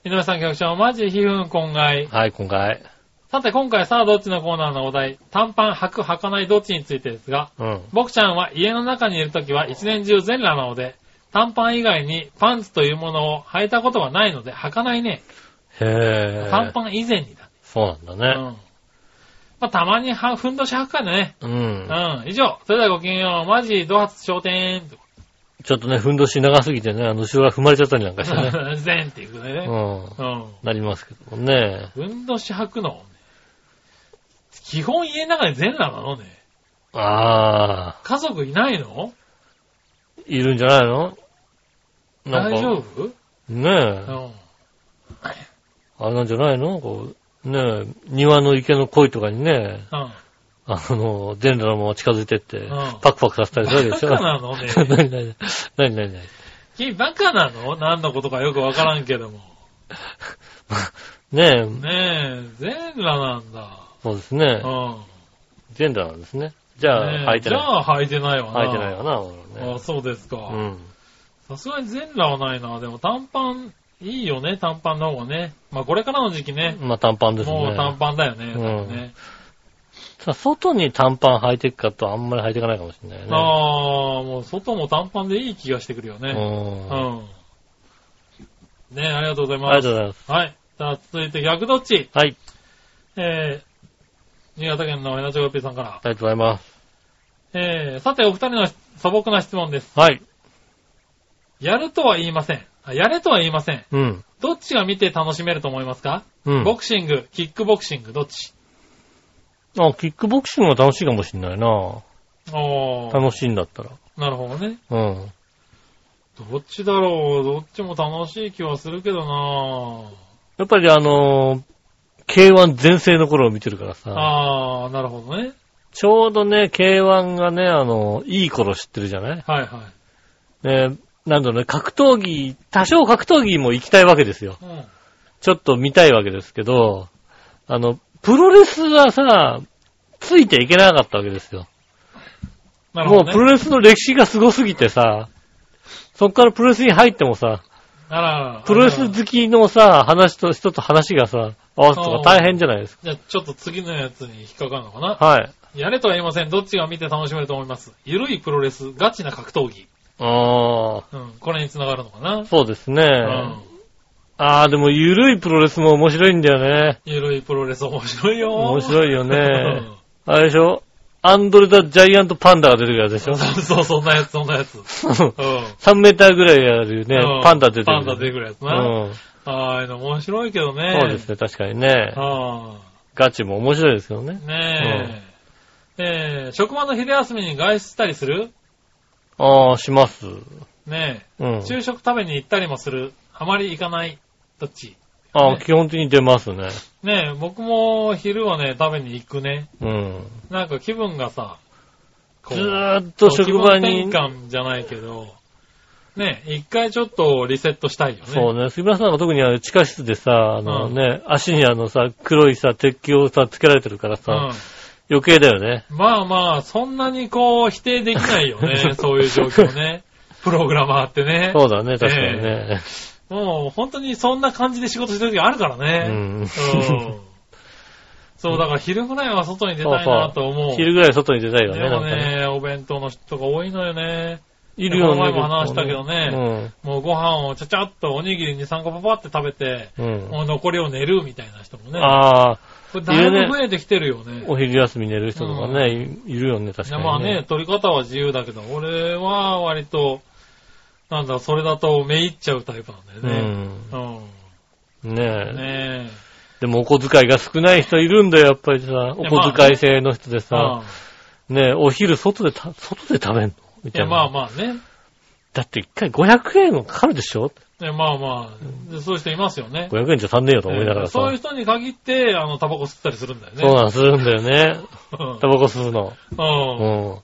井上さん局長、マジ皮膚今外。はい、今回。さて今回さあどっちのコーナーのお題、短パン履く履かないどっちについてですが、うん。僕ちゃんは家の中にいるときは一年中全裸なので、短パン以外にパンツというものを履いたことがないので履かないね。へー。短パン以前にだ。そうなんだね。うん。まあ、たまには、ふんどし履くからね。うん。うん。以上。それではごきげんよう。マジ、ドハツ商店。ちょっとね、ふんどし長すぎてね、あの、後ろが踏まれちゃったりなんかしてね。全っていくね。うん。うん。なりますけどもね。ふんどし履くの、基本家の中で全裸なのね。あ家族いないの？ー、いるんじゃないの？なんか大丈夫？ねえ。うん。あれなんじゃないの？こう、ねえ、庭の池の鯉とかにね、うん。あの、全裸のまま近づいてって、んパクパクさせたりするわけでしょ。バカなのね何何何何何何 君バカなの？何のことかよくわからんけども。ねえ、ねえ、全裸なんだ。そうですね。うん。全裸なんですね。じゃあ、履いてない。じゃあ履いてないわな。履いてないわな、俺はあね。そうですか。うん。さすがに全裸はないな。でも短パン、いいよね、短パンの方がね。まあこれからの時期ね。まあ短パンですね。もう短パンだよね。うんねさ外に短パン履いていくかとあんまり履いていかないかもしれないね。ああ、もう外も短パンでいい気がしてくるよね。うん。うん。ねありがとうございあます。りがとうございます。はい。じゃあ続いて逆どっち？はい。えー、新潟県のエナチョコピーさんから。ありがとうございます。えー、さてお二人の素朴な質問です。はい。やるとは言いません。あやれとは言いません。うん。どっちが見て楽しめると思いますか、うん。ボクシング、キックボクシング、どっち？あ、キックボクシングは楽しいかもしれないな。おー。楽しいんだったら。なるほどね。うん。どっちだろうどっちも楽しい気はするけどなやっぱりあのー K1 全盛の頃を見てるからさ、あー、なるほどね。ちょうどね、K1 がね、あの、いい頃知ってるじゃない？はいはい。ね、なんだろうね、格闘技、多少格闘技も行きたいわけですよ。うん。ちょっと見たいわけですけど、あの、プロレスはさ、ついていけなかったわけですよ。なるほど、ね。もうプロレスの歴史がすごすぎてさ、そっからプロレスに入ってもさ、あら、プロレス好きのさ、話と、人と話がさ、合わせるとか大変じゃないですか。じゃあちょっと次のやつに引っかかるのかな？はい。やれとは言いません。どっちが見て楽しめると思います？ゆるいプロレス、ガチな格闘技。あうん。これに繋がるのかな？あ、そうですね。うん。ああ、でも、ゆるいプロレスも面白いんだよね。ゆるいプロレス面白いよ。面白いよねうんあれでしょ？アンドレダ・ジャイアント・パンダが出てくるやつでしょ？そうそんなやつ、そんなやつ。うん。3メーターぐらいあるねうん、パンダ出てくる。パンダ出てくるやつうな。ん。ああいうの面白いけどね。そうですね、確かにね。あガチも面白いですよねあ。。ねえ。えー、職場の昼休みに外出したりする？ああ、します。ねうんえ。。昼食食べに行ったりもする。あまり行かない。どっち？ああ、ね基本的に出ますね。ねえ、僕も昼はね、食べに行くね。うん。なんか気分がさ、こずーっと職場に気分転換じゃないけど、ねえ、一回ちょっとリセットしたいよね。そうね。杉村さんが特にあの地下室でさ、あのうんね、足にあのさ、黒いさ、鉄球をさ、つけられてるからさ、うん。余計だよね。まあまあ、そんなにこう、否定できないよね。そういう状況ね。プログラマーってね。そうだね、確かにね。もう、本当にそんな感じで仕事してる時あるからうね。ん。うん。そう、だから昼ぐらいは外に出たいなと思う。昼ぐらい外に出たいよね、でもね。ね、お弁当の人が多いのよね。いるよね。前も話したけどねね。もうご飯をちゃちゃっとおにぎりに3個パパって食べて、うん。うん。もう残りを寝るみたいな人もね。ああ、これだいぶ増えてきてるよね。お昼休み寝る人とかね、いいるよね、確いかに、やまあね、取り方は自由だけど、俺は割と、なんだ、それだとめいっちゃうタイプなんだよね。うん。うん。ねえ。ねでもお小遣いが少ない人いるんだよ、やっぱりさ。お小遣い制の人でえ。さ。ねえ、お昼外でた、外で食べんのみいや、たいな。まあまあね。だって一回500円かかるでしょ？ね、まあまあ、でそういう人いますよね。500円じゃ足んねえよと思いながらさ。そういう人に限って、あの、タバコ吸ったりするんだよね。そうなんするんだよね。うんタバコ吸うの。うんうん。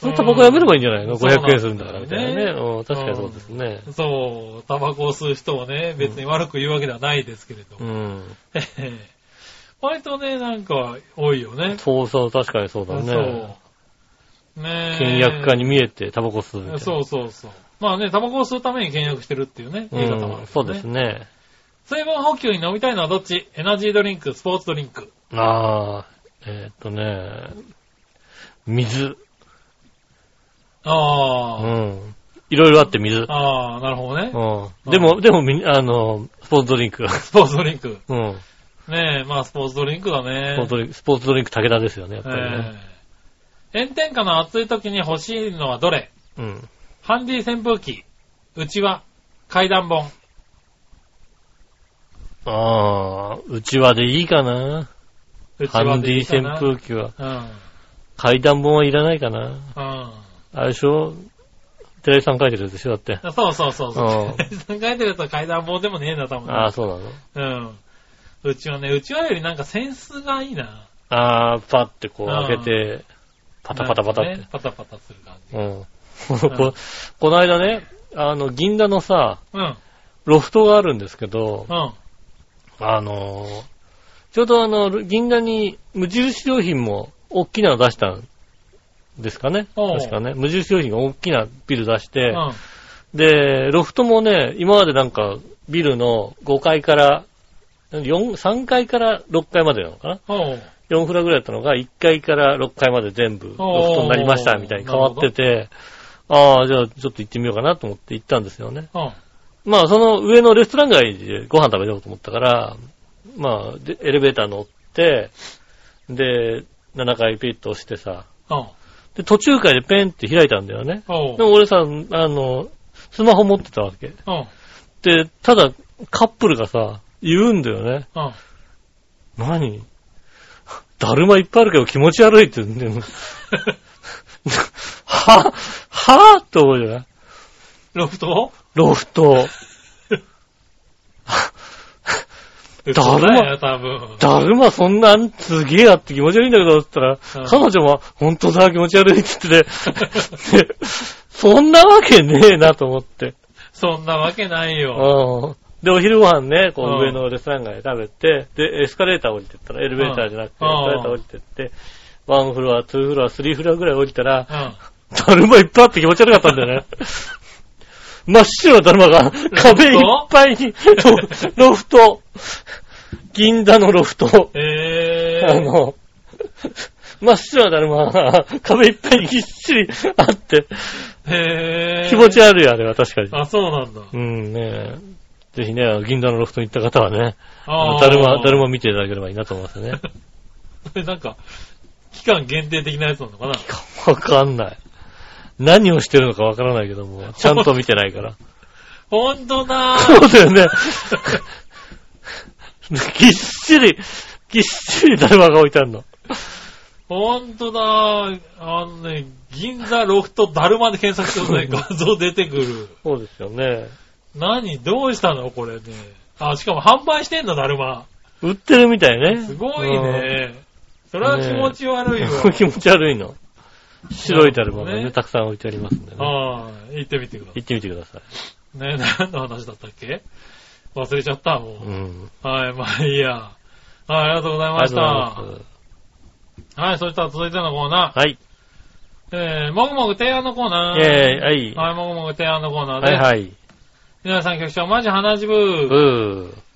そのタバコやめればいいんじゃないの？そうなん ?500 円するんだからみたいなね。ねうん、確かにそうですね。そう、タバコを吸う人をね、別に悪く言うわけではないですけれども。うん。え え割とね、なんか、多いよね。そうそう、確かにそうだね。そう。ねえ。倹約家に見えてタバコ吸う。そうそうそう。まあね、タバコを吸うために倹約してるっていうね、言い方もある、うん、そうです。ね。水分補給に飲みたいのはどっち？エナジードリンク、スポーツドリンク。ああ、えーっとね、水。ああ、うん。いろいろあって水。ああ、なるほどね。うん。でも、でもみ、あの、スポーツドリンク。スポーツドリンク。うん。ねえ、まあスポーツドリンクだね。スポーツドリンク、スポーツドリンク武田ですよね、やっぱりね。ええ炎天下の暑い時に欲しいのはどれ？うん。ハンディ扇風機、うちは、階段本。ああ、うちわでいいかな。ハンディ扇風機は。うん。階段本はいらないかな。うん。あれでしょ？寺井さん書いてるやつでしょ？だって。そうそうそうそう。うん書いてるやつは階段本でもねえんだ、多分。ああ、そうなの？うん。うちはね、うちわよりなんかセンスがいいな。ああ、パってこううん開けて、パタパタパタってね。パタパタする感じ。うん。ここの間ね、あの、銀座のさ、うん。ロフトがあるんですけど、うん。あのー、ちょうどあの、銀座に無印良品も大きなの出したんですかね。確かね。無印良品が大きなビル出して、うん。で、ロフトもね、今までなんかビルの5階から、4 3階から6階までなのかな？おう ?4 フラぐらいだったのが1階から6階まで全部ロフトになりましたみたいに変わってて、ああ、じゃあちょっと行ってみようかなと思って行ったんですよね。うん。まあその上のレストラン街でご飯食べようと思ったから、まあでエレベーター乗って、で、7階ピッと押してさ、うん。で途中階でペンって開いたんだよね。でも俺さ、あの、スマホ持ってたわけ。うん。で、ただカップルがさ、言うんだよね。うん。何？だるまいっぱいあるけど気持ち悪いって言うんだよ。ははぁって思うじゃない？ロフト？ロフト。だるま多分。だるまそんなんすげえあって気持ち悪いんだけど、って言ったら、うん彼女も、本当だ、気持ち悪いって言ってて、で そんなわけねえなと思って。そんなわけないよ。うんで、お昼ご飯ね、こう上のレストラン街で食べて、で、エスカレーター降りてったら、エレベーターじゃなくて、エスうんカレーター降りてって、ワンフロア、ツーフロア、スリーフロアぐらい降りたら、うん。だるまいっぱいあって気持ち悪かったんだよね。真っ白なだるまが壁いっぱいに、ロロフト、銀座のロフト、えー。あの、真っ白なだるまが壁いっぱいにぎっしりあって、へー。気持ち悪いあれは確かに。あ、そうなんだ。うんねぜひね、銀座のロフトに行った方はね、だるま、だるま見ていただければいいなと思いますね。なんか、期間限定的なやつなのかな？わかんない。何をしてるのかわからないけども、ちゃんと見てないから。ほんとだそうだよね。ぎっしり、ぎっしりだるまが置いてあるの。ほんとだあのね、銀座ロフトだるまで検索するとね、画像出てくる。そうですよね。何？どうしたのこれね。あ、しかも販売してんの、だるま。売ってるみたいね。すごいね。それは気持ち悪いわ。うん気持ち悪いの。白いだるまがね、ねたくさん置いてありますんでね。ああ、行ってみてくださ行ってみてください。い。ね、何の話だったっけ？忘れちゃった、もう。うん。はい、まあいいや。はい、ありがとうございあました。はい、そしたら続いてのコーナー。はい。えー、もぐもぐ提案のコーナー。イェーイ、はい。はい、もぐもぐ提案のコーナーで。はいはい。皆さん局長、マジ花ジブうー。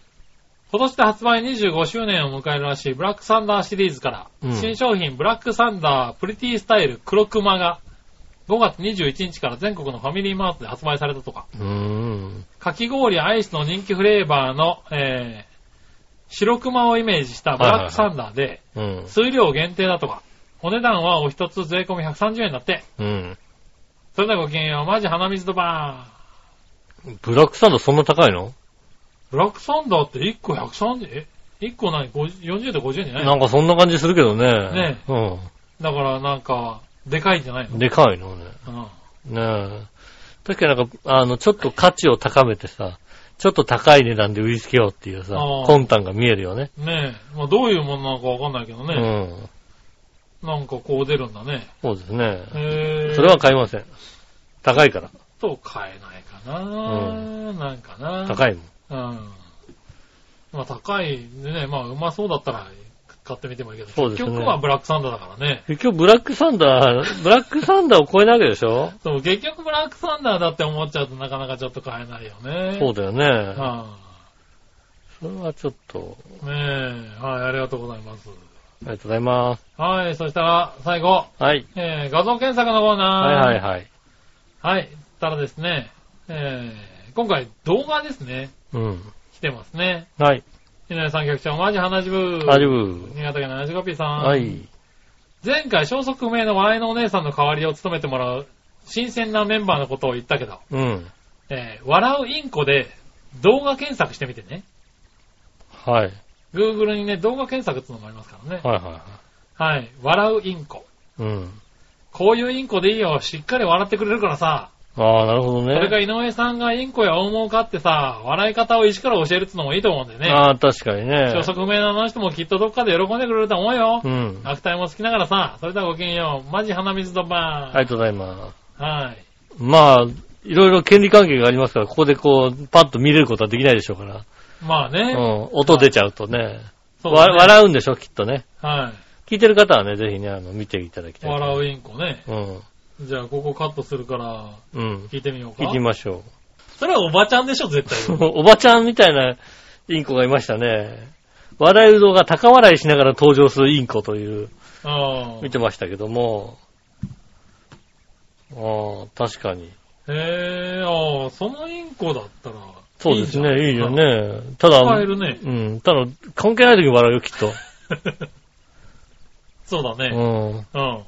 今年で発売25周年を迎えるらしいブラックサンダーシリーズから、うん新商品ブラックサンダープリティスタイル黒クマが5月21日から全国のファミリーマートで発売されたとか。かき氷アイスの人気フレーバーの、えー、白クマをイメージしたブラックサンダーで、うん。数量限定だとか、お値段はお一つ税込み130円だって。うん。それではごきげんよう、マジ鼻水ドバブラックサンドそんな高いの？ー。ブラックサンダーって1個130え ?1 個何 ?50 40で50円じゃない？なんかそんな感じするけどね。ねうだからなんか、でかいんじゃないの？ん。でかいのね。うん。ねえ。確かになんか、あの、ちょっと価値を高めてさ、ちょっと高い値段で売りつけようっていうさ魂胆が見えるよね。ねえ。まあどういうものなのかわかんないけどうね。ん。なんかこう出るんだね。そうですね。へえ。それは買いません。高いから。と買えないかな、なんかな。高いもん。うん。まあ高いね、まあうまそうだったら買ってみてもいいけど、そうですね結局はブラックサンダーだからね。結局ブラックサンダー、ブラックサンダーを超えないわけでしょ？そう、結局ブラックサンダーだって思っちゃうとなかなかちょっと買えないよね。そうだよね。はそれはちょっと、い、ねえ、はい、ありがとうございます。ありがとうございます。はい、そしたら最後、はい。えー、画像検索のコーナー。はいはいはい。はい。たらですね、えー、今回動画ですね、うん。来てますね。はい。井上さん局長、マジ花ジブ大丈夫。新潟県のラジコピーさん。はい。前回消息不明の笑いのお姉さんの代わりを務めてもらう新鮮なメンバーのことを言ったけど、うん。えー、笑うインコで動画検索してみてね。はい。Google にね、動画検索っていうのもありますからね。はいはいはい。はい。笑うインコ。うん。こういうインコでいいよ。しっかり笑ってくれるからさ。ああ、なるほどそれかね。井上さんがインコや大物を飼ってさ、笑い方を一から教えるってのもいいと思うんだよね。ああ、確かにね消。息不明のあの人もきっとどっかで喜んでくれると思うよう。ん。悪態も好きながらさ、それではごきげんよう。マジ鼻水ドバー。ありがとうございます。はい。まあ、いろいろ権利関係がありますから、ここでこう、パッと見れることはできないでしょうから。まあね。うん。音出ちゃうとね。そうだねわ笑うんでしょ、きっとね。はい。聞いてる方はね、ぜひね、あの、見ていただきたい。笑うインコね。うん。じゃあ、ここカットするから、うん。聞いてみようか。聞いてみましょそれはおばちゃんでしょ、絶対。う。おばちゃんみたいなインコがいましたね。笑い動画高笑いしながら登場するインコという、あ見てましたけども。ああ、確かに。へえ、ああ、そのインコだったら。そうですね、いいよ。ね。ただ、使えるね。うん、ただ、関係ない時に笑うよ、きっと。そうだね。うん。うん。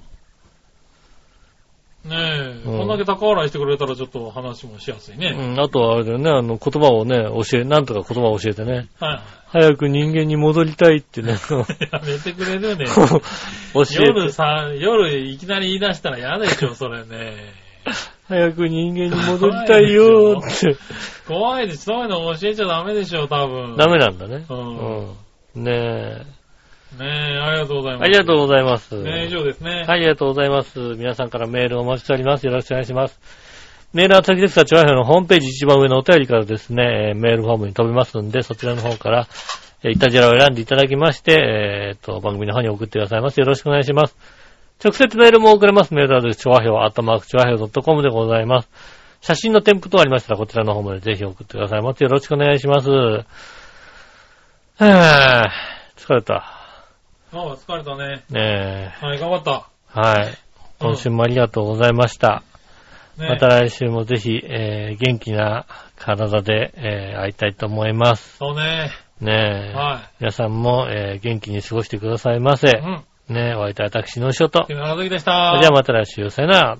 ねえ、うんこんだけ高笑いしてくれたらちょっと話もしやすいね。うん、あとはあれだよね、あの、言葉をね、教え、なんとか言葉を教えてね。はい。早く人間に戻りたいってね、やめてくれるね。教えて。夜さ、夜いきなり言い出したら嫌でしょ、それね。早く人間に戻りたいよーって。怖いです。そういうの教えちゃダメでしょ、多分。ダメなんだね。うんうん。ねえ。ねえ、ありがとうございます。ありがとうございます。ねえ、以上ですね。はい、ありがとうございます。皆さんからメールをお待ちしております。よろしくお願いします。メールは先ですが、チョアヘのホームページ一番上のお便りからですね、えーメールフォームに飛びますんで、そちらの方から、えーイタジェラを選んでいただきまして、えーと、番組の方に送ってくださいます。よろしくお願いします。直接メールも送れます。メールアドレス、チョアヘオ、アットマーク、チョアヘオ .com でございます。写真の添付等ありましたら、こちらの方までぜひ送ってくださいます。よろしくお願いします。はぁ、疲れた。ああ、疲れたね。ねはい、頑張った。え。はい。今週もありがとうございました。ねまた来週もぜひ、えー元気な体で、えー会いたいと思います。そうね。ねえ。は皆さんも、えー元気に過ごしてくださいませい。う。ん。ねえ、お会いいたい私の仕事。木村和樹でしそた。れではまた来週、さよなら。